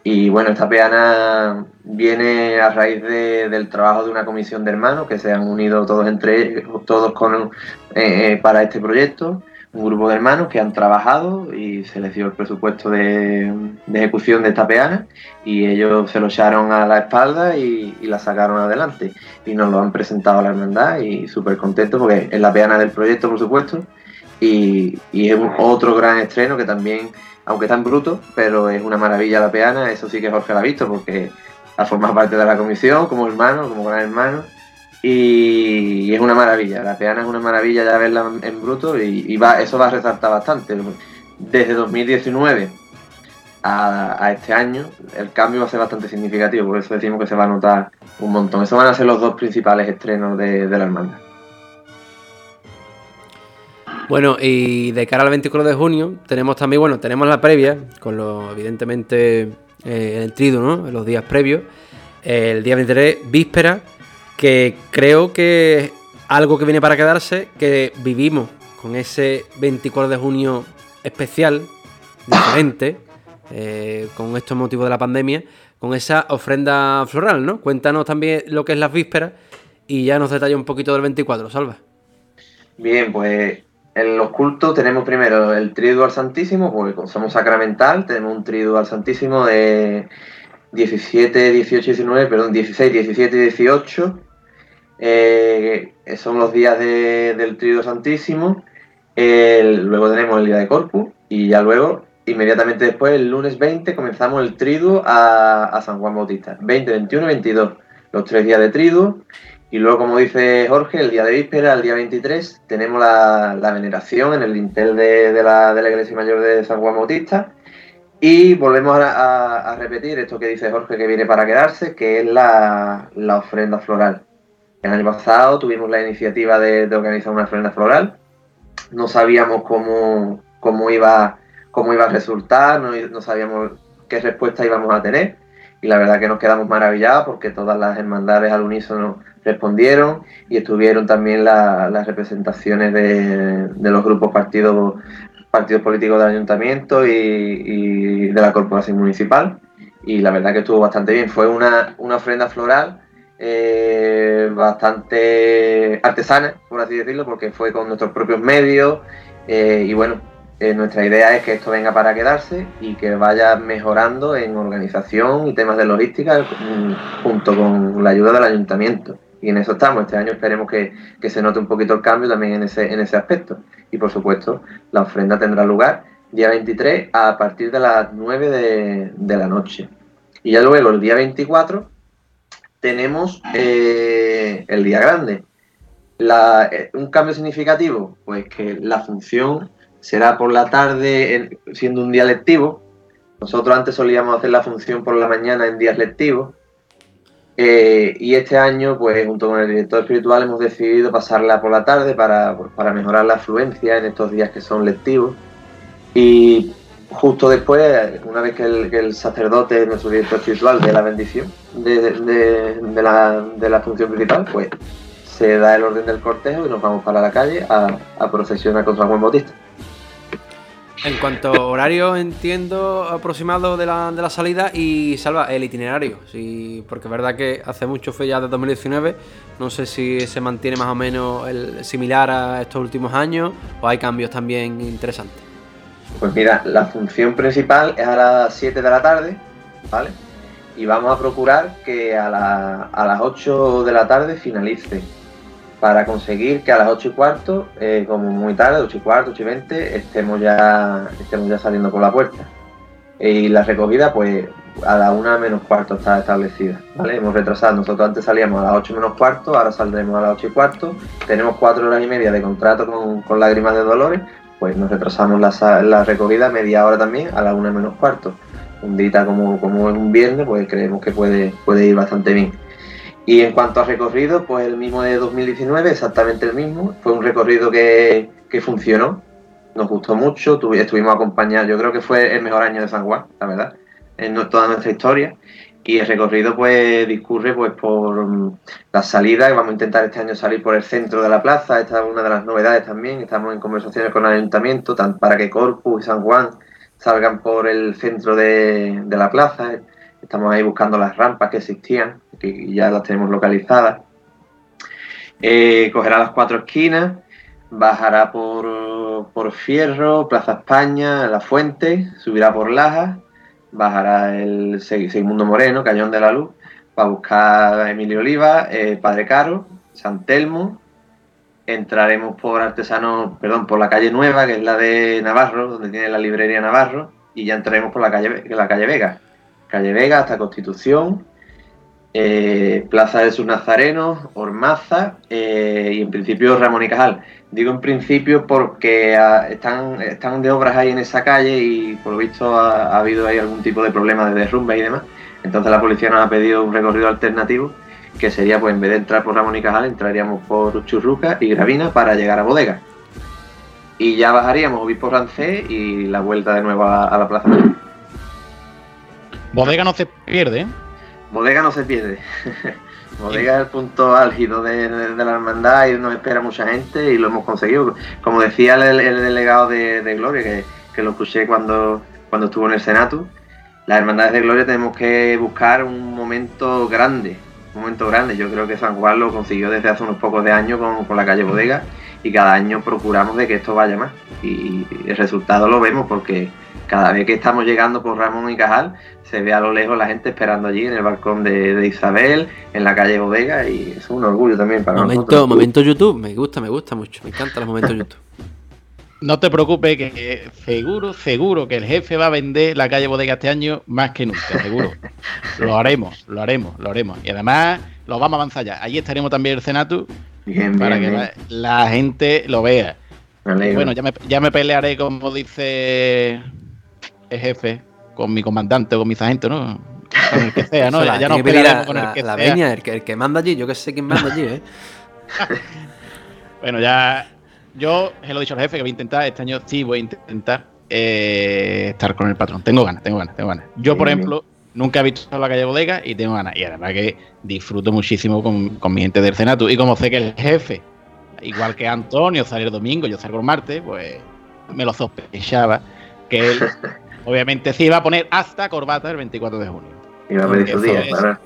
Y bueno, esta peana viene a raíz de- del trabajo de una comisión de hermanos que se han unido todos entre todos con, eh, eh, para este proyecto, un grupo de hermanos que han trabajado y se les dio el presupuesto de, ejecución de esta peana y ellos se lo echaron a la espalda y, la sacaron adelante. Y nos lo han presentado a la hermandad y súper contentos porque es la peana del proyecto por supuesto y, es otro gran estreno que también aunque en bruto pero es una maravilla la peana eso sí que Jorge la ha visto porque ha formado parte de la comisión como hermano como gran hermano y, es una maravilla la peana es una maravilla ya verla en, bruto y, va, eso va a resaltar bastante desde 2019 a, a este año, el cambio va a ser bastante significativo, por eso decimos que se va a notar un montón. Esos van a ser los dos principales estrenos de, de la hermandad. Bueno, y de cara al 24 de junio tenemos también, bueno, tenemos la previa, con lo evidentemente eh, el trido, ¿no? Los días previos. El día 23, víspera, que creo que es algo que viene para quedarse, que vivimos con ese 24 de junio especial, diferente, eh, con estos motivos de la pandemia, con esa ofrenda floral, ¿no? Cuéntanos también lo que es las vísperas y ya nos detalla un poquito del 24, Salva. Bien, pues en los cultos tenemos primero el triduo al Santísimo, porque somos sacramental, tenemos un triduo al Santísimo de 17, 18, 19, perdón, 16, 17 y 18. Eh, son los días de- del triduo santísimo. Luego tenemos el día de Corpus y ya luego, inmediatamente después, el lunes 20, comenzamos el triduo a, a San Juan Bautista. 20, 21 y 22, los tres días de triduo. Y luego, como dice Jorge, el día de víspera, el día 23, tenemos la, la veneración en el dintel de, de la, de la Iglesia Mayor de San Juan Bautista. Y volvemos a, repetir esto que dice Jorge que viene para quedarse, que es la, la ofrenda floral. El año pasado tuvimos la iniciativa de, de organizar una ofrenda floral. No sabíamos cómo, cómo, iba, cómo iba a resultar, no, no sabíamos qué respuesta íbamos a tener. Y la verdad que nos quedamos maravillados porque todas las hermandades al unísono respondieron y estuvieron también la- las representaciones de, los grupos partidos partidos políticos del ayuntamiento y, y de la corporación municipal y la verdad que estuvo bastante bien. Fue una, una ofrenda floral eh, bastante artesana, por así decirlo, porque fue con nuestros propios medios eh, y bueno, eh, nuestra idea es que esto venga para quedarse y que vaya mejorando en organización y temas de logística mm, junto con la ayuda del ayuntamiento. Y en eso estamos. Este año esperemos que, que se note un poquito el cambio también en ese, en ese aspecto. Y por supuesto, la ofrenda tendrá lugar día 23 a partir de las 9 de, de la noche. Y ya luego, el día 24, tenemos eh, el día grande. Eh, un cambio significativo, pues que la función será por la tarde, en- siendo un día lectivo. Nosotros antes solíamos hacer la función por la mañana en días lectivos. Eh, y este año, pues junto con el director espiritual, hemos decidido pasarla por la tarde para, pues, para mejorar la afluencia en estos días que son lectivos. Y justo después, una vez que el, que el sacerdote, nuestro director espiritual, dé la bendición de, la, función principal, pues se da el orden del cortejo y nos vamos para la calle a, procesionar con San Juan Bautista. En cuanto a horario, entiendo aproximado de la, de la salida y salva el itinerario. Sí, porque es verdad que hace mucho fue ya de 2019. No sé si se mantiene más o menos el, similar a estos últimos años o hay cambios también interesantes. Pues mira, la función principal es a las 7 de la tarde, ¿vale? Y vamos a procurar que a, a las 8 de la tarde finalice, para conseguir que a las 8 y cuarto, eh, como muy tarde, 8 y cuarto, 8 y 20, estemos ya, estemos ya saliendo por la puerta. Y la recogida, pues a la 1 menos cuarto está establecida, ¿vale? Hemos retrasado, nosotros antes salíamos a las 8 menos cuarto, ahora saldremos a las 8 y cuarto, tenemos 4 horas y media de contrato con, Lágrimas de Dolores, pues nos retrasamos la, la recogida media hora también a la 1 menos cuarto. Un día como, como es un viernes, pues creemos que puede, puede ir bastante bien. Y en cuanto a recorrido, pues el mismo de 2019, exactamente el mismo. Fue un recorrido que, que funcionó, nos gustó mucho, tuvi- estuvimos acompañados, yo creo que fue el mejor año de San Juan, la verdad, en toda nuestra historia. Y el recorrido pues discurre pues por mm, las salidas, que vamos a intentar este año salir por el centro de la plaza, esta es una de las novedades también, estamos en conversaciones con el ayuntamiento, tan para que Corpus y San Juan salgan por el centro de la plaza, estamos ahí buscando las rampas que existían, ya las tenemos localizadas. Eh, cogerá las cuatro esquinas, bajará por, por Fierro, Plaza España, La Fuente, subirá por Lajas, bajará el Se- Seguimundo Moreno, Cañón de la Luz, va a buscar a Emilio Oliva, eh, Padre Caro, San Telmo, entraremos por Artesano, perdón, por la calle Nueva, que es la de Navarro, donde tiene la librería Navarro, y ya entraremos por la calle, la calle Vega. Calle Vega hasta Constitución, eh, Plaza de sus Nazarenos, Ormaza eh, y en principio Ramón y Cajal. Digo en principio porque ah, están, están de obras ahí en esa calle y por lo visto ha, ha habido ahí algún tipo de problema de derrumbe y demás. Entonces la policía nos ha pedido un recorrido alternativo que sería pues en vez de entrar por Ramón y Cajal entraríamos por Churruca y Gravina para llegar a Bodega. Y ya bajaríamos Obispo Rancé y la vuelta de nuevo a, la Plaza. Bodega no se pierde, ¿eh? Bodega no se pierde. [laughs] Bodega es el punto álgido de, de- de la hermandad y nos espera mucha gente y lo hemos conseguido. Como decía el, el delegado de, de Gloria, que, que lo escuché cuando, cuando estuvo en el Senato, las hermandades de Gloria tenemos que buscar un momento grande, un momento grande. Yo creo que San Juan lo consiguió desde hace unos pocos de años con, con la calle Bodega y cada año procuramos de que esto vaya más. Y el resultado lo vemos porque cada vez que estamos llegando por Ramón y Cajal, se ve a lo lejos la gente esperando allí en el balcón de, de Isabel, en la calle Bodega, y es un orgullo también para Momento, nosotros. momento YouTube, me gusta, me gusta mucho. Me encantan los momentos YouTube. [laughs] No te preocupes, que, seguro, seguro que el jefe va a vender la calle Bodega este año más que nunca, seguro. [laughs] lo haremos, lo haremos, lo haremos. Y además lo vamos a avanzar ya. Allí estaremos también el Senato Bien, para bien, que bien. la, la gente lo vea. Bueno, ya me, ya me pelearé, como dice jefe, con mi comandante o con mi sargento, ¿no? Con el que [laughs] sea, ¿no? Ya, nos que pelearemos la, con el la- que la sea. veña, el que, el que manda allí. Yo que sé quién manda allí, ¿eh? [laughs] Bueno, ya yo se lo he dicho al jefe que voy a intentar, este año sí voy a intentar eh, estar con el patrón. Tengo ganas, tengo ganas, tengo ganas. Yo, por ejemplo, nunca he visto la calle bodega y tengo ganas. Y además que disfruto muchísimo con, con mi gente del Senato. Y como sé que el jefe, igual que Antonio, sale el domingo, yo salgo el martes, pues me lo sospechaba que él [laughs] obviamente sí iba a poner hasta corbata el 24 de junio. Iba a pedir su Eso día, es- para-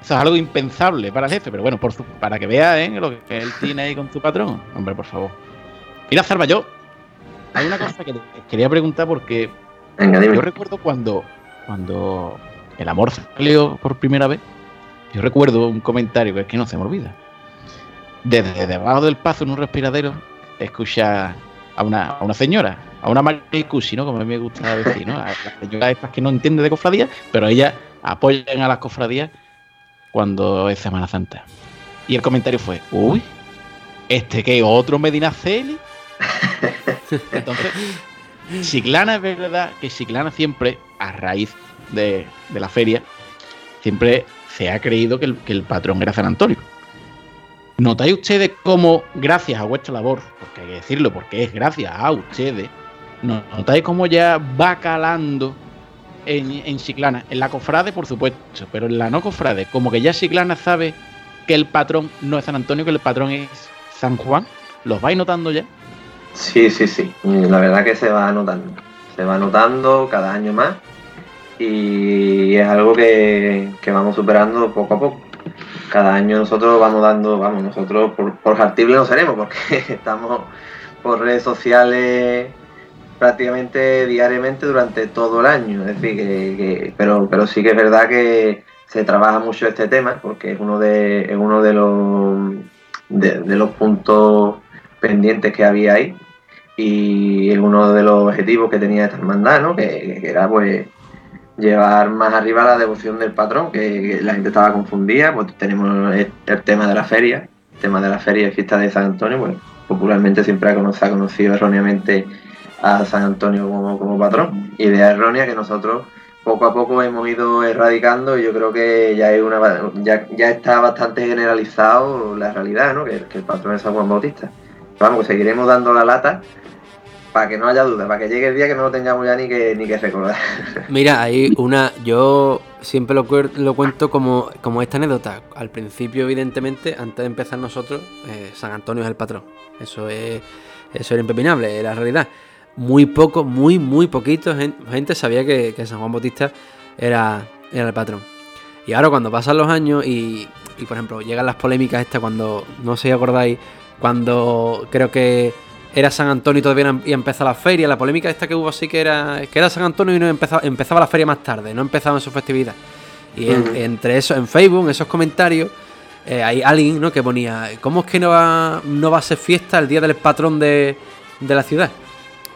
Eso es algo impensable para el jefe, pero bueno, por su- para que vea ¿eh? lo que él tiene ahí con su patrón. Hombre, por favor. Mira, Salva, yo. Hay una cosa que te quería preguntar porque Venga, dime. yo recuerdo cuando, cuando el amor salió por primera vez. Yo recuerdo un comentario que es que no se me olvida. Desde debajo del paso en un respiradero, escucha a una, a una señora, a una maricusi, ¿no? Como a mí me gusta decir, ¿no? A las señoras estas que no entienden de cofradías, pero ellas apoyan a las cofradías cuando es Semana Santa. Y el comentario fue, uy, ¿este qué? ¿Otro Medina Celi? [laughs] Entonces, Chiclana es verdad que Chiclana siempre, a raíz de, de la feria, siempre se ha creído que el, que el patrón era San Antonio. ¿Notáis ustedes cómo, gracias a vuestra labor, porque hay que decirlo, porque es gracias a ustedes, notáis cómo ya va calando en, en Chiclana? En la cofrade, por supuesto, pero en la no cofrade, como que ya Chiclana sabe que el patrón no es San Antonio, que el patrón es San Juan. ¿Los vais notando ya? Sí, sí, sí. La verdad que se va notando. Se va notando cada año más. Y es algo que, que vamos superando poco a poco. Cada año nosotros vamos dando, vamos, nosotros por, por no seremos, porque [laughs] estamos por redes sociales prácticamente diariamente durante todo el año. Es decir, que, pero, pero sí que es verdad que se trabaja mucho este tema porque es uno de, es uno de los de, los puntos pendientes que había ahí y es uno de los objetivos que tenía esta hermandad, ¿no? que, era pues llevar más arriba la devoción del patrón, que, la gente estaba confundida, pues tenemos el, tema de la feria, el tema de la feria y fiesta de San Antonio, pues popularmente siempre se ha conocido erróneamente a San Antonio como, como patrón. Idea errónea que nosotros poco a poco hemos ido erradicando y yo creo que ya, hay una, ya, ya está bastante generalizado la realidad, ¿no? que, el patrón es San Juan Bautista. Vamos, que seguiremos dando la lata para que no haya duda, para que llegue el día que no lo tengamos ya ni que, ni que recordar. [laughs] Mira, hay una, yo siempre lo, cuento como, como esta anécdota. Al principio, evidentemente, antes de empezar nosotros, eh, San Antonio es el patrón. Eso es, eso era impepinable, la realidad muy poco, muy, muy poquito gente sabía que, San Juan Bautista era, era el patrón. Y ahora cuando pasan los años y, por ejemplo, llegan las polémicas estas cuando, no sé si acordáis, cuando creo que era San Antonio y todavía y empezó la feria, la polémica esta que hubo así que era que era San Antonio y no empezaba, empezaba la feria más tarde, no empezaba en su festividad. Y entre eso, en Facebook, en esos comentarios, eh, hay alguien ¿no? que ponía, ¿cómo es que no va, no va a ser fiesta el día del patrón de, de la ciudad?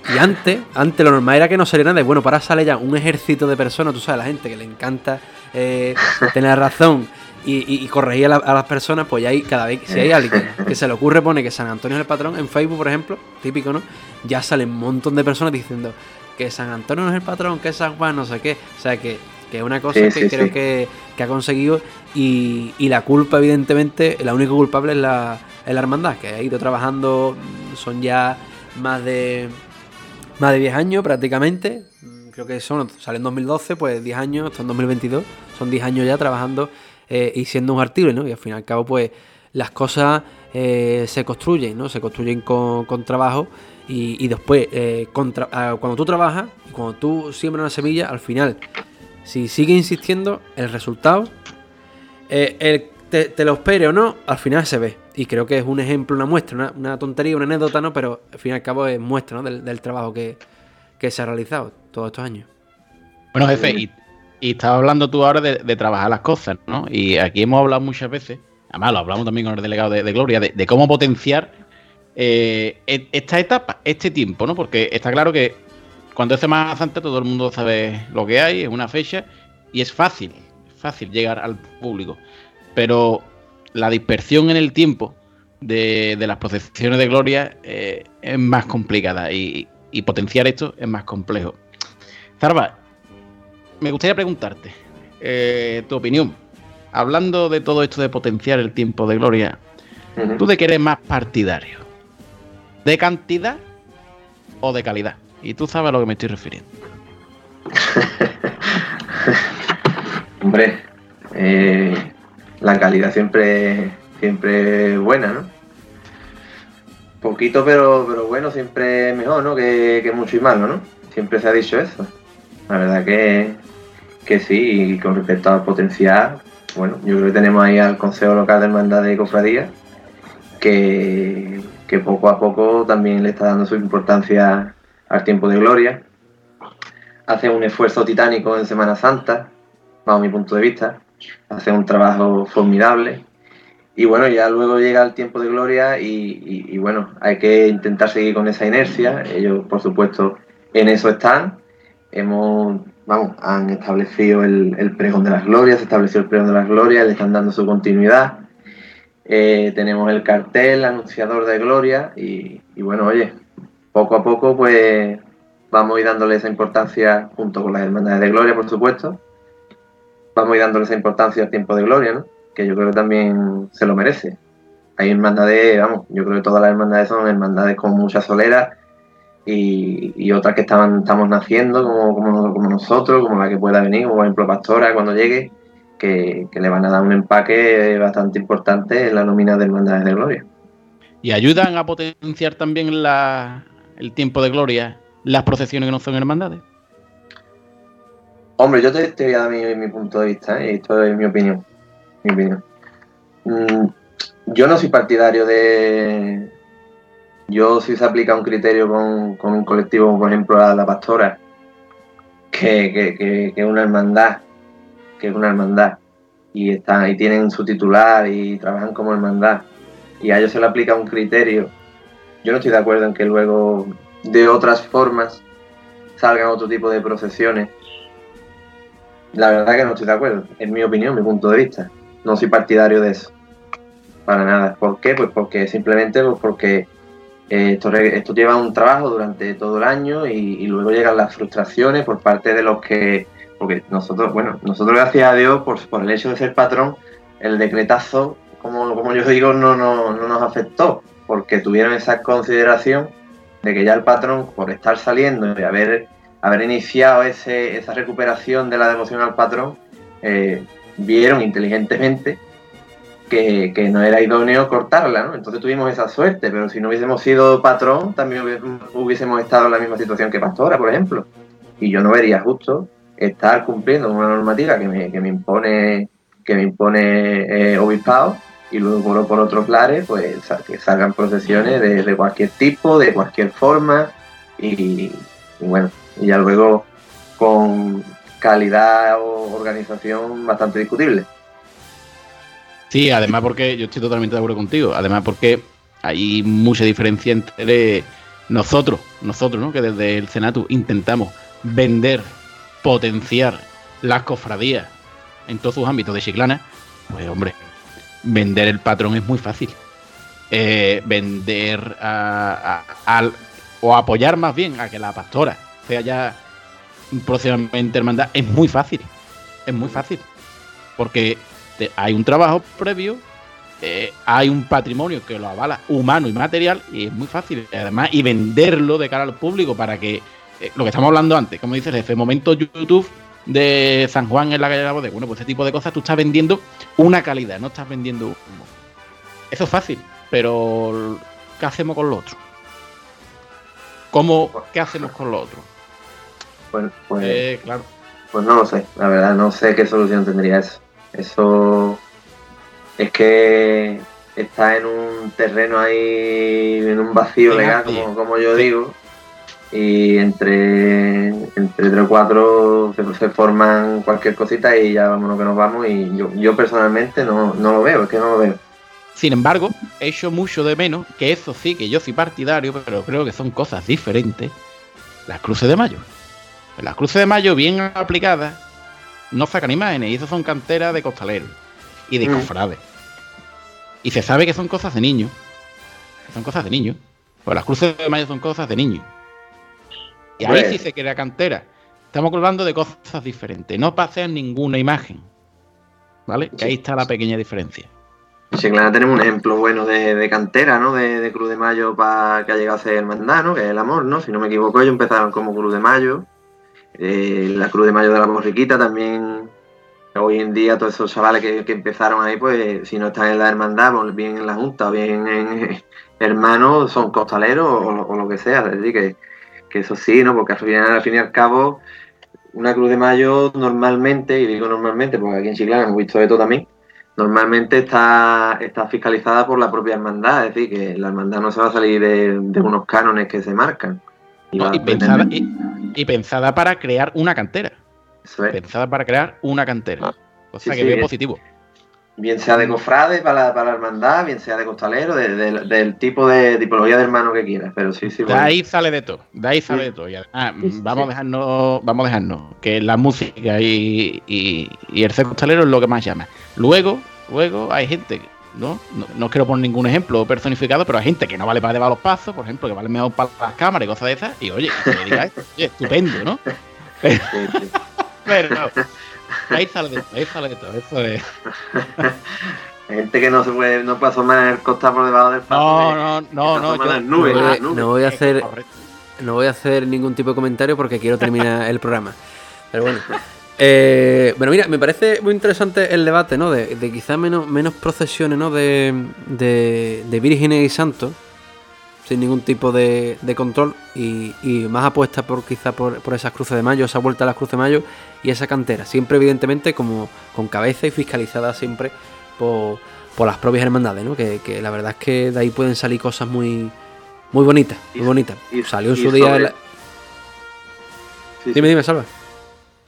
Y antes, antes lo normal era que no saliera nada. Bueno, para sale ya un ejército de personas, tú sabes, la gente que le encanta eh, tener razón y, corregir a, las personas, pues ya hay cada vez, si hay alguien que se le ocurre pone que San Antonio es el patrón, en Facebook, por ejemplo, típico, ¿no? Ya salen un montón de personas diciendo que San Antonio no es el patrón, que San Juan, no sé qué. O sea que, que es una cosa que creo que, ha conseguido y, la culpa, evidentemente, la única culpable es la, es la hermandad, que ha ido trabajando, son ya más de más de 10 años prácticamente. Creo que son, sale en 2012, pues 10 años, esto en 2022, son 10 años ya trabajando eh, y siendo un artículo, ¿no? Y al fin y al cabo, pues las cosas eh, se construyen, ¿no? Se construyen con, trabajo y, después, eh, ah, cuando tú trabajas, cuando tú siembras una semilla, al final, si sigue insistiendo, el resultado, te, te, lo espere o no, al final se ve. Y creo que es un ejemplo, una muestra, una, tontería, una anécdota, ¿no? Pero al fin y al cabo es muestra del, trabajo que, se ha realizado todos estos años. Bueno, jefe, y, y estabas hablando tú ahora de, trabajar las cosas, ¿no? Y aquí hemos hablado muchas veces, además lo hablamos también con el delegado de, Gloria, de, cómo potenciar eh, e, esta etapa, este tiempo, ¿no? Porque está claro que cuando es Semana Santa todo el mundo sabe lo que hay, es una fecha y es fácil, fácil llegar al público. Pero la dispersión en el tiempo de, las procesiones de gloria eh, es más complicada y, potenciar esto es más complejo. Zarba, me gustaría preguntarte eh, tu opinión. Hablando de todo esto de potenciar el tiempo de gloria, ¿tú de qué eres más partidario? ¿De cantidad o de calidad? Y tú sabes a lo que me estoy refiriendo. [laughs] Hombre, eh, la calidad siempre, siempre buena, ¿no? Poquito, pero, pero bueno, siempre mejor, ¿no? Que, mucho y malo, ¿no? Siempre se ha dicho eso. La verdad que, que sí, y con respecto al potencial, bueno, yo creo que tenemos ahí al Consejo Local de Hermandad de Cofradía, que, que poco a poco también le está dando su importancia al tiempo de gloria. Hace un esfuerzo titánico en Semana Santa, bajo mi punto de vista, hace un trabajo formidable. Y bueno, ya luego llega el tiempo de gloria y, bueno, hay que intentar seguir con esa inercia. Ellos, por supuesto, en eso están. Hemos, vamos, han establecido el, pregón de las glorias, se estableció el pregón de las glorias, le están dando su continuidad. Eh, tenemos el cartel anunciador de gloria y, y bueno, oye, poco a poco pues vamos a ir dándole esa importancia junto con las hermandades de gloria, por supuesto vamos a dándole esa importancia al tiempo de gloria, ¿no? Que yo creo que también se lo merece. Hay hermandades, vamos, yo creo que todas las hermandades son hermandades con mucha solera y, otras que estaban, estamos naciendo, como, como, nosotros, como la que pueda venir, como por ejemplo Pastora cuando llegue, que, le van a dar un empaque bastante importante en la nómina de hermandades de gloria. ¿Y ayudan a potenciar también el tiempo de gloria las procesiones que no son hermandades? Hombre, yo te, voy a dar mi, punto de vista, ¿eh? esto es mi opinión. Mi opinión. Mm, yo no soy partidario de, yo si se aplica un criterio con, con un colectivo, por ejemplo la, la pastora, que, que, que, que es una hermandad, que es una hermandad, y están, y tienen su titular y trabajan como hermandad, y a ellos se le aplica un criterio, yo no estoy de acuerdo en que luego de otras formas salgan otro tipo de procesiones. La verdad que no estoy de acuerdo, en mi opinión, mi punto de vista. No soy partidario de eso. Para nada. ¿Por qué? Pues porque simplemente pues porque eh, esto, esto lleva un trabajo durante todo el año y, y luego llegan las frustraciones por parte de los que. Porque nosotros, bueno, nosotros gracias a Dios, por, por el hecho de ser patrón, el decretazo, como, como yo digo, no, no, no nos afectó, porque tuvieron esa consideración de que ya el patrón, por estar saliendo y haber, haber iniciado ese, esa recuperación de la devoción al patrón, eh, vieron inteligentemente que, no era idóneo cortarla, ¿no? Entonces tuvimos esa suerte, pero si no hubiésemos sido patrón, también hubiésemos- estado en la misma situación que Pastora, por ejemplo. Y yo no vería justo estar cumpliendo una normativa que me, impone que me impone eh, obispado y luego por, otros lares pues que salgan procesiones de, cualquier tipo, de cualquier forma y bueno, y ya luego con calidad o organización bastante discutible. Sí, además porque yo estoy totalmente de acuerdo contigo. Además porque hay mucha diferencia entre nosotros, nosotros, ¿no? Que desde el Senatu intentamos vender, potenciar las cofradías en todos sus ámbitos de Chiclana. Pues hombre, vender el patrón es muy fácil. Eh, vender a- o apoyar más bien a que la pastora sea ya próximamente hermandad es muy fácil. Es muy fácil. Porque hay un trabajo previo, eh, hay un patrimonio que lo avala humano y material, y es muy fácil. Además, y venderlo de cara al público para que eh, lo que estamos hablando antes, como dices, ese momento YouTube de San Juan en la calle de la bodega, bueno, pues ese tipo de cosas tú estás vendiendo una calidad, no estás vendiendo humo. Eso es fácil, pero ¿qué hacemos con lo otro? ¿Cómo, ¿Qué hacemos con lo otro? Pues, pues, Eh, claro. pues no lo sé, la verdad, no sé qué solución tendría eso. Eso es que está en un terreno ahí, en un vacío legal, como, como yo digo, y entre, entre tres o cuatro se, se forman cualquier cosita y ya vámonos que nos vamos y yo, yo personalmente no, no lo veo, es que no lo veo. Sin embargo, he hecho mucho de menos, que eso sí, que yo soy partidario, pero creo que son cosas diferentes, las cruces de mayo. Las cruces de mayo bien aplicadas no sacan imágenes y eso son canteras de costaleros y de Mm. cofrades. Y se sabe que son cosas de niños. Son cosas de niños. Pues las cruces de mayo son cosas de niños. Y ahí Pues- sí se crea cantera. Estamos hablando de cosas diferentes. No pasean ninguna imagen. ¿Vale? Que ahí está la pequeña diferencia. En Chiclana tenemos un ejemplo bueno de, de cantera, ¿no? De, de Cruz de Mayo para que ha llegado a ser hermandad, ¿no? Que es el amor, ¿no? Si no me equivoco, ellos empezaron como Cruz de Mayo. Eh, la Cruz de Mayo de la Borriquita también. Hoy en día todos esos chavales que, empezaron ahí, pues si no están en la hermandad, pues, bien en la junta, bien en [laughs] hermanos, son costaleros o lo que sea. Es decir, que, que eso sí, ¿no? Porque al final, al fin y al cabo, una Cruz de Mayo normalmente, y digo normalmente porque aquí en Chiclana hemos visto esto también, normalmente está, está fiscalizada por la propia hermandad, es decir, que la hermandad no se va a salir de, de unos cánones que se marcan. Y pensada, y, y pensada para crear una cantera. Eso es. Pensada para crear una cantera. O sea Sí, que sí, veo es- positivo. bien sea de cofrade para la, para la hermandad, bien sea de costalero, de- de- del tipo de tipología de hermano que quieras, pero sí, sí. De bueno. ahí sale de todo. De ahí sale de todo. Y además, vamos a dejarnos, vamos a dejarnos que la música y, y, y el ser costalero es lo que más llama. Luego, luego hay gente, que- ¿no? No, no quiero poner ningún ejemplo personificado, pero hay gente que no vale para llevar los pasos, por ejemplo, que vale mejor para las cámaras y cosas de esas. Y oye, que me diga esto, oye, estupendo, ¿no? Pero, pero no. Ahí sale de todo, ahí sale de todo. Eso es. Hay gente que no se puede, no puede asomar el costar por debajo del paso. No, de- no, no, no. yo- nubes, no, voy, no voy a hacer no voy a hacer ningún tipo de comentario porque quiero terminar el programa. Pero bueno. Eh, bueno, mira, me parece muy interesante el debate, ¿no? De, de quizás menos, menos procesiones, ¿no? De, de, de vírgenes y santos, sin ningún tipo de, de control, y, y más apuesta por quizá por, por esas cruces de mayo, esa vuelta a las cruces de mayo y esa cantera. Siempre, evidentemente, como con cabeza y fiscalizada siempre por, por las propias hermandades, ¿no? Que, que la verdad es que de ahí pueden salir cosas muy, Muy bonita, muy bonita. y- Salió en su día. la- Dime, dime, Salva.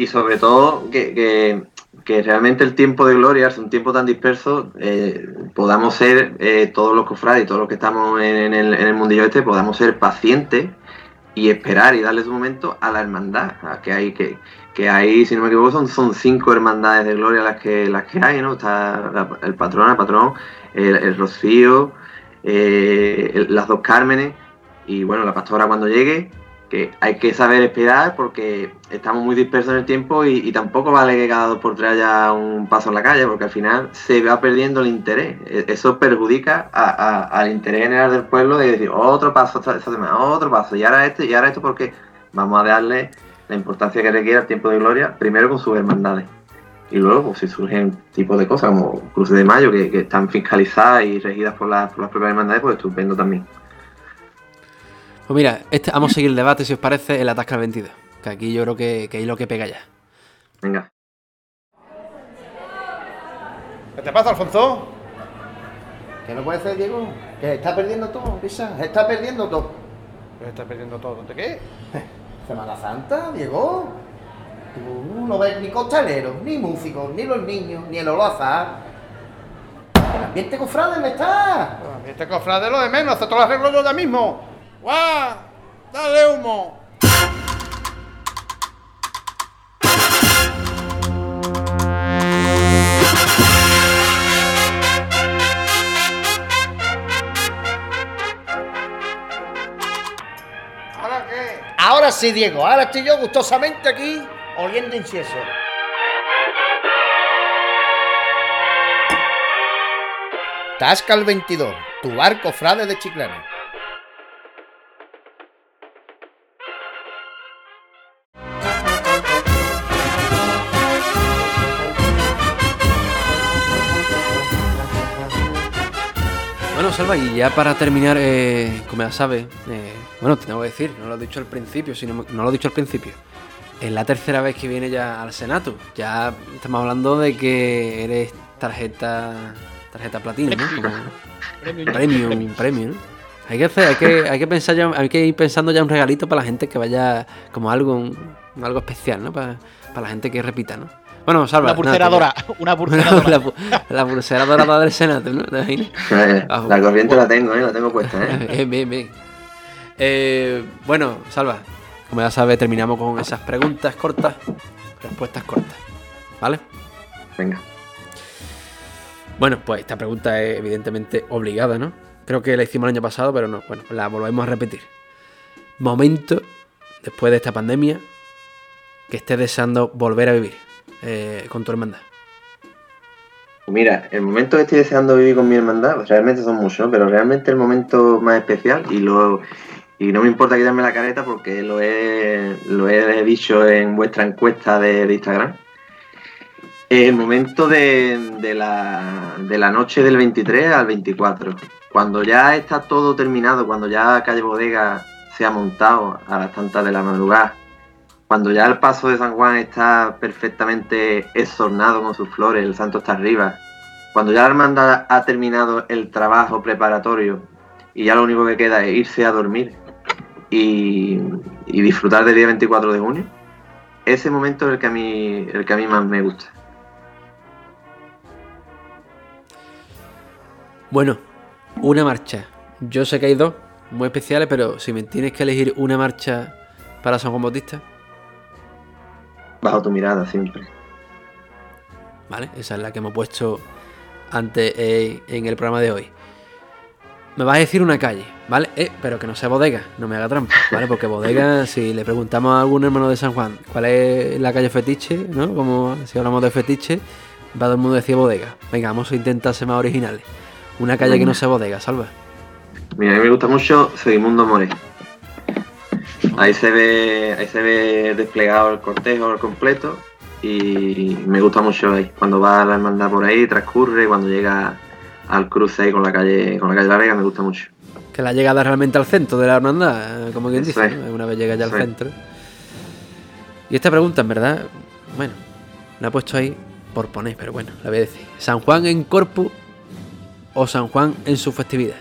Y sobre todo que, que- realmente el tiempo de gloria, es un tiempo tan disperso, eh, podamos ser eh, todos los cofrades y todos los que estamos en, el, mundillo este, podamos ser pacientes y esperar y darle su momento a la hermandad, a que hay que que hay, si no me equivoco, son, son cinco hermandades de gloria las que las que hay, ¿no? Está el patrón, el patrón, el, Rocío, eh, las dos Cármenes y bueno, la pastora cuando llegue, que hay que saber esperar porque estamos muy dispersos en el tiempo y, tampoco vale que cada dos por tres haya un paso en la calle porque al final se va perdiendo el interés. E- Eso perjudica a- a- al interés general del pueblo de decir otro paso esta, esta semana, otro paso y ahora este y ahora esto porque vamos a darle la importancia que requiere el tiempo de gloria primero con sus hermandades. Y luego, pues, si surgen tipos de cosas como Cruces de Mayo, que, que están fiscalizadas y regidas por, las- por las propias hermandades, pues estupendo también. Pues mira, este, vamos a seguir el debate, si os parece, el Atasca al 22. Que aquí yo creo que, que es lo que pega ya. Venga. ¿Qué te pasa, Alfonso? ¿Qué no puede ser, Diego? Que se está perdiendo todo, Risa. Se está perdiendo todo. ¿Qué se está perdiendo todo? ¿De qué? [laughs] Semana Santa, Diego. Tú no ves ni costaleros, ni músicos, ni los niños, ni el olazar. El ambiente cofrade me está. El ambiente cofrade lo de menos, hace todo el arreglo yo ya mismo. ¡Guau! ¡Dale humo! ¿Ahora qué? Ahora sí, Diego. Ahora estoy yo gustosamente aquí oliendo incienso. Tasca el 22, tu barco frade de Chiclana. Bueno, Salva, y ya para terminar, eh, como ya sabes, eh, bueno, te tengo que decir, no lo he dicho al principio, sino, no lo he dicho al principio. Es la tercera vez que viene ya al Senato. Ya estamos hablando de que eres tarjeta tarjeta platino, ¿no? Como- Premium. premium, premium. ¿no? Hay que hacer, hay que, hay que pensar ya, hay que ir pensando ya un regalito para la gente que vaya como algo, un- algo especial, ¿no? Para, para la gente que repita, ¿no? Bueno, Salva. Una pulsera dorada. [laughs] Una pulsera la, dorada. la pulsera dorada del Senato, ¿no? ¿Te imaginas? Eh, Ah, la corriente la tengo, ¿eh? La tengo puesta, ¿eh? [laughs] Bien, bien, bien. Eh, bueno, Salva, como ya sabes, terminamos con esas preguntas cortas, respuestas cortas. ¿Vale? Venga. Bueno, pues esta pregunta es evidentemente obligada, ¿no? Creo que la hicimos el año pasado, pero no. Bueno, la volvemos a repetir. Momento, después de esta pandemia, que estés deseando volver a vivir eh, con tu hermandad. Mira, el momento que estoy deseando vivir con mi hermandad, pues realmente son muchos, pero realmente el momento más especial, y lo y no me importa quitarme la careta porque lo he, lo he dicho en vuestra encuesta de, de Instagram, el momento de, de la, de la noche del 23 al 24, cuando ya está todo terminado, cuando ya Calle Bodega se ha montado a las tantas de la madrugada, cuando ya el paso de San Juan está perfectamente exornado con sus flores, el santo está arriba, cuando ya la hermandad ha terminado el trabajo preparatorio y ya lo único que queda es irse a dormir y, y disfrutar del día 24 de junio, ese momento es el que a mí, el que a mí más me gusta. Bueno, una marcha. Yo sé que hay dos muy especiales, pero si me tienes que elegir una marcha para San Juan Bautista, Bajo tu mirada siempre. ¿vale? Esa es la que hemos puesto antes eh, en el programa de hoy. Me vas a decir una calle, ¿vale? Eh, pero que no sea bodega, no me haga trampa, ¿vale? Porque bodega, [laughs] si le preguntamos a algún hermano de San Juan cuál es la calle fetiche, ¿no? Como si hablamos de fetiche, va todo el mundo a decir bodega. Venga, vamos a intentar ser más originales. Una calle que no sea bodega, salva. Mira, a mí me gusta mucho Segimundo More. Ahí se ve, ahí se ve desplegado el cortejo al completo y me gusta mucho ahí. Cuando va la hermandad por ahí, transcurre, cuando llega al cruce ahí con la calle, con la calle La Vega, me gusta mucho. Que la llegada realmente al centro de la hermandad, eh, como quien dice, es. ¿no? una vez llega ya al es. centro. Y esta pregunta, en verdad, bueno, la he puesto ahí por poner, pero bueno, la voy a decir. ¿San Juan en Corpus o San Juan en su festividad?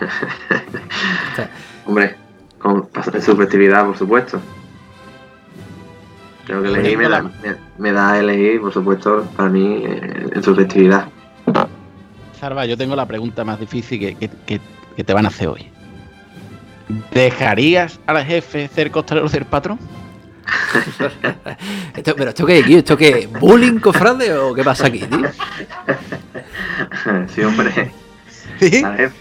[laughs] Hombre, con [laughs] su festividad, por supuesto. Creo que elegí me da, me, me da a elegir, por supuesto, para mí, eh, en su festividad. Zarba, yo tengo la pregunta más difícil que, que- que- que te van a hacer hoy. ¿Dejarías al jefe ser costalero ser patrón? [laughs] Esto- pero esto qué, tío, esto qué, bullying, cofrade o qué pasa aquí, tío? [laughs] sí, hombre. Al jefe,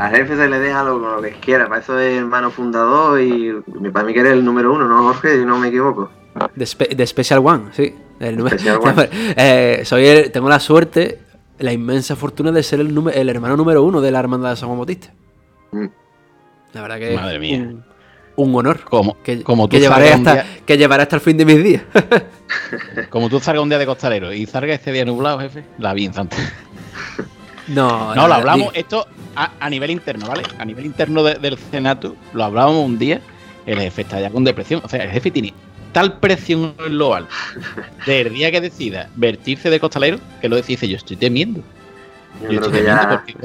al jefe se le deja lo, lo que quiera. Para eso es hermano fundador y para mí que eres el número uno, ¿no, Jorge? Si no me equivoco. De, Spe- de Special One, sí. El número- Special One. [laughs] Eh, soy el- tengo la suerte, la inmensa fortuna de ser el, el hermano número uno de la hermandad de San Juan Bautista. Mm. La verdad que Madre mía. Un, un honor. Como, que, como tú que llevaré salgas hasta, que llevaré hasta el fin de mis días. Como tú salgas un día de costalero y salga este día nublado, jefe, la vi Santa. [laughs] no, No, lo la- hablamos, esto a, a nivel interno, ¿vale? A nivel interno de- del Senato, lo hablábamos un día, el jefe está ya con depresión. O sea, el jefe tiene tal presión en lo alto del día que decida vertirse de costalero, que lo dice, yo estoy temiendo. Yo Yo creo estoy que temiendo ya. porque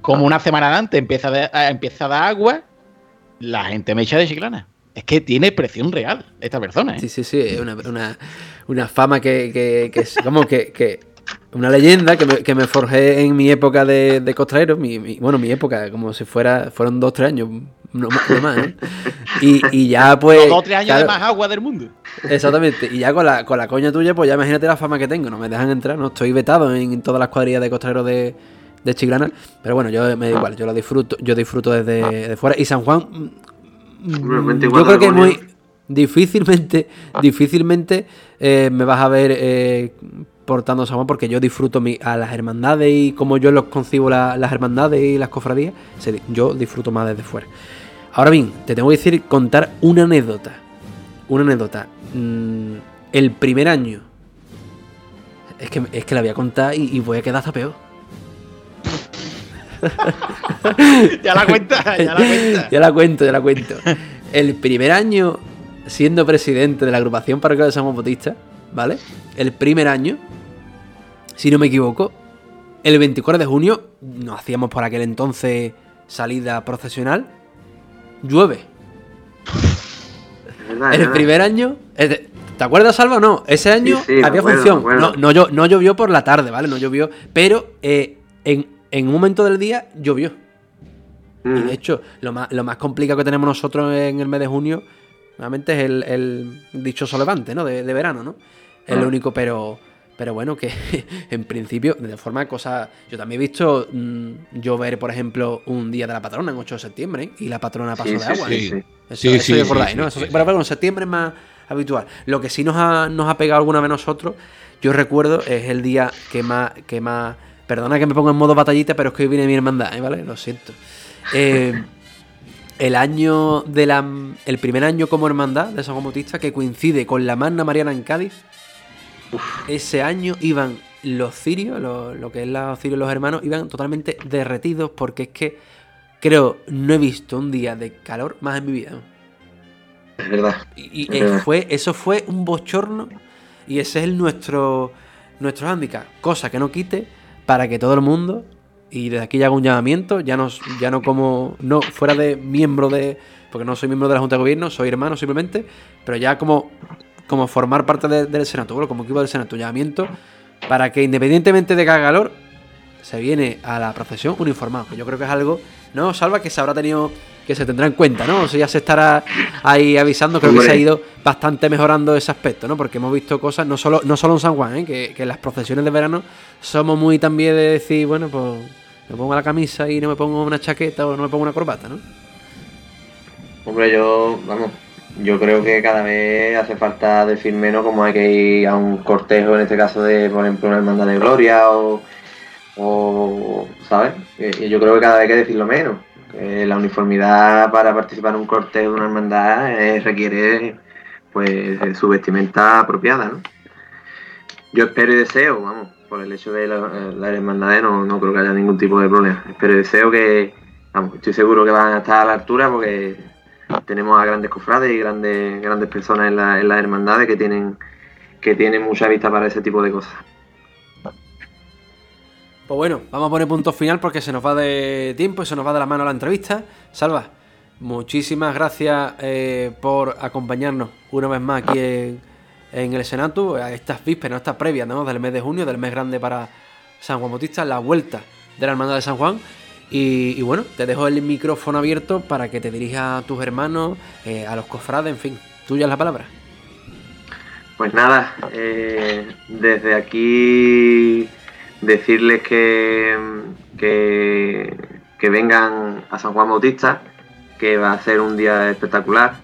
como una semana antes empieza a, dar- a- empieza a dar agua, la gente me echa de chiclana. Es que tiene presión real esta persona, ¿eh? Sí, sí, sí, es una, una, una fama que, que, que es como que, que una leyenda que me, que me forjé en mi época de, de costalero, mi, mi- bueno, mi época, como si fuera, fueron dos, tres años, no, más- no más, ¿no? Y, y ya pues... Los dos o tres años de más agua del mundo. Exactamente, y ya con la, con la coña tuya, pues ya imagínate la fama que tengo, no me dejan entrar, no estoy vetado en todas las cuadrillas de costaleros de, de Chiclana, pero bueno, yo me da igual, yo lo disfruto, yo disfruto desde de fuera. Y San Juan, mm, Hombre, el 24 yo creo que es muy difícilmente, difícilmente eh, me vas a ver eh, portando San Juan porque yo disfruto mi- a las hermandades y como yo los concibo la- las hermandades y las cofradías, se yo disfruto más desde fuera. Ahora bien, te tengo que decir, contar una anécdota. Una anécdota. Mm, el primer año. Es que, es que la voy a contar y, y voy a quedar hasta peor. [laughs] Ya la cuenta, ya la cuenta. [laughs] ya la cuento, ya la cuento. El primer año siendo presidente de la agrupación parroquial de San Juan Bautista, ¿vale? El primer año, si no me equivoco, el 24 de junio, no hacíamos por aquel entonces salida procesional, llueve. Verdad, El verdad. primer año, ¿te acuerdas, Salva? No, ese año Sí, sí, me había acuerdo, función. No, no, llo- no llovió por la tarde, ¿vale? No llovió, pero eh, en, en un momento del día llovió. Y Mm. de hecho, lo más, lo más complicado que tenemos nosotros en el mes de junio, nuevamente es el, el dichoso levante, ¿no? De, de verano, ¿no? Es lo Ah. único, pero, pero bueno, que [laughs] en principio, de forma de cosas. Yo también he visto mm, llover, por ejemplo, un día de la patrona en 8 de septiembre, ¿eh? y la patrona pasó Sí, de sí, agua. sí, ¿eh? sí. Eso, Sí, eso sí, ya sí, acordáis, sí, ¿no? Eso-. Pero bueno, en septiembre es más habitual. Lo que sí nos ha, nos ha pegado alguna vez nosotros, yo recuerdo, es el día que más, que más. Perdona que me ponga en modo batallita, pero es que hoy viene mi hermandad, ¿eh? ¿vale? Lo siento. Eh, [laughs] el año de la. El primer año como hermandad de San Juan Bautista, que coincide con la Magna Mariana en Cádiz. Ese año iban los cirios, lo, lo que es los cirios los hermanos, iban totalmente derretidos porque es que creo no he visto un día de calor más en mi vida. Es verdad. Y, y, Es eh, verdad. fue, eso fue un bochorno y ese es el nuestro, nuestro hándicap. Cosa que no quite para que todo el mundo, y desde aquí ya hago un llamamiento, ya no, ya no como, no fuera de miembro de, porque no soy miembro de la Junta de Gobierno, soy hermano simplemente, pero ya como, como formar parte de- del Senato, bueno, como equipo del Senato, llamamiento para que independientemente de que haga calor, se viene a la procesión uniformado, que yo creo que es algo, ¿no? Salva que se habrá tenido, que se tendrá en cuenta, ¿no? O sea, ya se estará ahí avisando, creo que se ha ido bastante mejorando ese aspecto, ¿no? Porque hemos visto cosas, no solo, no solo en San Juan, ¿eh? que, que en las procesiones de verano somos muy también de decir, bueno, pues me pongo la camisa y no me pongo una chaqueta o no me pongo una corbata, ¿no? Hombre, yo, vamos, yo creo que cada vez hace falta decir menos como hay que ir a un cortejo, en este caso de, por ejemplo, una hermandad de gloria o, o ¿sabes? Y- y yo creo que cada vez hay que decirlo menos. Que la uniformidad para participar en un cortejo de una hermandad eh, requiere pues eh, su vestimenta apropiada, ¿no? Yo espero y deseo, vamos, por el hecho de la- eh, las hermandades no, no creo que haya ningún tipo de problema. Espero y deseo que, vamos, estoy seguro que van a estar a la altura porque tenemos a grandes cofrades y grandes, grandes personas en, la- en las hermandades que tienen, que tienen mucha vista para ese tipo de cosas. Pues bueno, vamos a poner punto final porque se nos va de tiempo y se nos va de la mano la entrevista. Salva, muchísimas gracias eh, por acompañarnos una vez más aquí en, el Senato, a estas vísperas, estas previas del mes de junio, del mes grande para San Juan Bautista, la vuelta de la Hermandad de San Juan. Y, bueno, te dejo el micrófono abierto para que te dirijas a tus hermanos, eh, a los cofrades, en fin, tuya la palabra. Pues nada, eh, desde aquí decirles que, que, vengan a San Juan Bautista, que va a ser un día espectacular.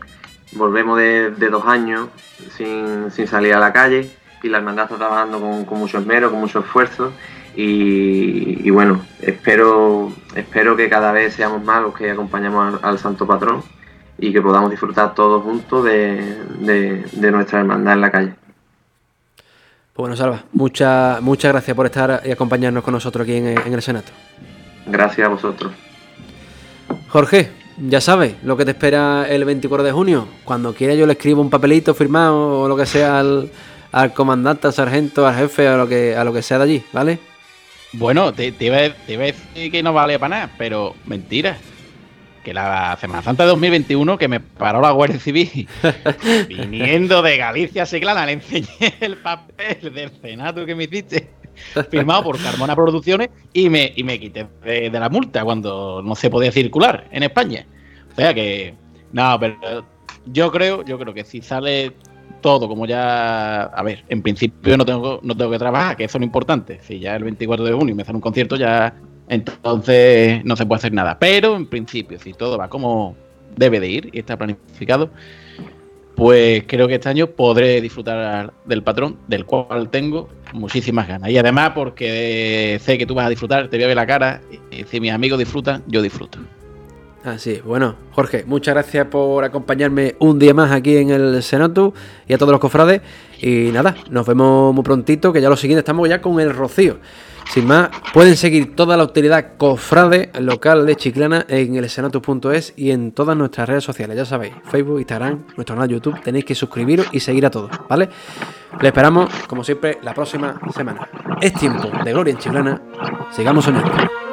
Volvemos de, dos años sin, salir a la calle y la hermandad está trabajando con, mucho esmero, con mucho esfuerzo. Y, bueno, espero, espero que cada vez seamos más los que acompañamos al, Santo Patrón y que podamos disfrutar todos juntos de nuestra hermandad en la calle. Pues bueno, Salva, muchas muchas gracias por estar y acompañarnos con nosotros aquí en, el Senato. Gracias a vosotros. Jorge, ya sabes lo que te espera el 24 de junio. Cuando quiera yo le escribo un papelito firmado o lo que sea al, comandante, al sargento, al jefe, a lo que, a lo que sea de allí, ¿vale? Bueno, te, te, iba, te iba a decir que no vale para nada, pero mentira que la Semana Santa de 2021 que me paró la Guardia Civil [laughs] viniendo de Galicia Seclana le enseñé el papel del Senado que me hiciste firmado por Carmona Producciones y me, y me quité de, la multa cuando no se podía circular en España. O sea que, no, pero yo creo, yo creo que si sale todo como ya, a ver, en principio no tengo, no tengo que trabajar, que eso es lo importante. Si ya el 24 de junio me hacen un concierto, ya entonces no se puede hacer nada. Pero en principio, si todo va como debe de ir y está planificado, pues creo que este año podré disfrutar del patrón, del cual tengo muchísimas ganas. Y además porque sé que tú vas a disfrutar, te voy a ver la cara, y si mis amigos disfrutan, yo disfruto. Así, bueno, Jorge, muchas gracias por acompañarme un día más aquí en el Senatu y a todos los cofrades. Y nada, nos vemos muy prontito, que ya lo siguiente estamos ya con el Rocío. Sin más, pueden seguir toda la autoridad cofrade local de Chiclana en el senatus.es y en todas nuestras redes sociales. Ya sabéis, Facebook, Instagram, nuestro canal de YouTube. Tenéis que suscribiros y seguir a todos, ¿vale? Le esperamos, como siempre, la próxima semana. Es tiempo de Gloria en Chiclana. Sigamos soñando.